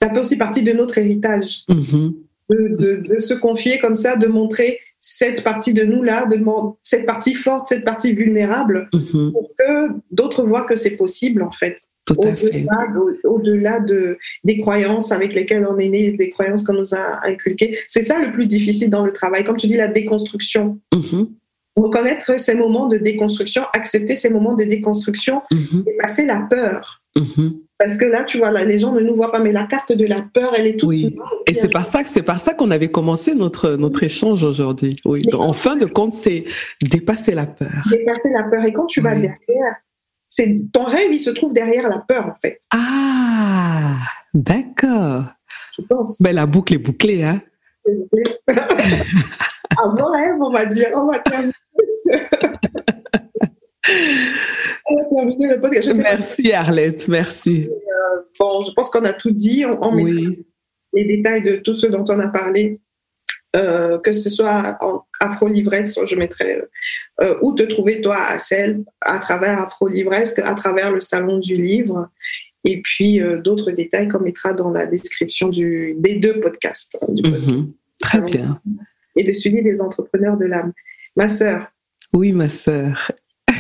Ça fait aussi partie de notre héritage. Mm-hmm. de, de, se confier comme ça, de montrer cette partie de nous-là, de cette partie forte, cette partie vulnérable, mm-hmm. pour que d'autres voient que c'est possible, en fait. Au-delà de, des croyances avec lesquelles on est né, des croyances qu'on nous a inculquées. C'est ça le plus difficile dans le travail. Comme tu dis, la déconstruction. Mm-hmm. Reconnaître ces moments de déconstruction, accepter ces moments de déconstruction mm-hmm. et passer la peur. Parce que là, tu vois, là, les gens ne nous voient pas, mais la carte de la peur, elle est toute. Oui. Et c'est par ça que c'est par ça qu'on avait commencé notre notre échange aujourd'hui. Oui. en fin de compte, c'est dépasser la peur. Dépasser la peur. Et quand tu vas derrière, c'est ton rêve, il se trouve derrière la peur, en fait. Ah, d'accord. Je pense. Mais la boucle est bouclée, hein. À mon rêve, on va dire, on va terminer. Merci Arlette, merci. Euh, bon, je pense qu'on a tout dit. On, met les détails de tout ce dont on a parlé, euh, que ce soit en Afro Livresque, je mettrai euh, où te trouver toi à celle à travers Afro Livresque, à travers le salon du livre, et puis d'autres détails qu'on mettra dans la description du, des deux podcasts. Hein, mhm. Très bien. Et de celui des entrepreneurs de l'âme. Ma sœur. Oui, ma sœur. (laughs)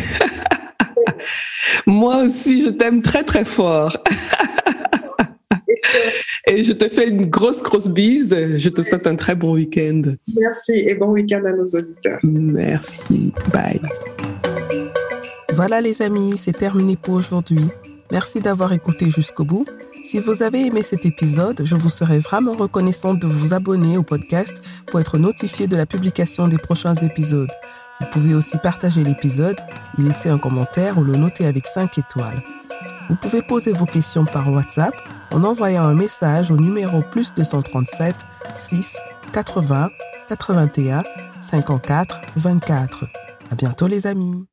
Moi aussi, je t'aime très très fort. (laughs) et je te fais une grosse, grosse bise. Je te souhaite un très bon week-end. Merci et bon week-end à nos auditeurs. Merci. Bye. Voilà les amis, c'est terminé pour aujourd'hui. Merci d'avoir écouté jusqu'au bout. Si vous avez aimé cet épisode, je vous serais vraiment reconnaissante de vous abonner au podcast pour être notifié de la publication des prochains épisodes. Vous pouvez aussi partager l'épisode, y laisser un commentaire ou le noter avec 5 étoiles. Vous pouvez poser vos questions par WhatsApp en envoyant un message au numéro plus 237 6 80 81 54 24. À bientôt les amis.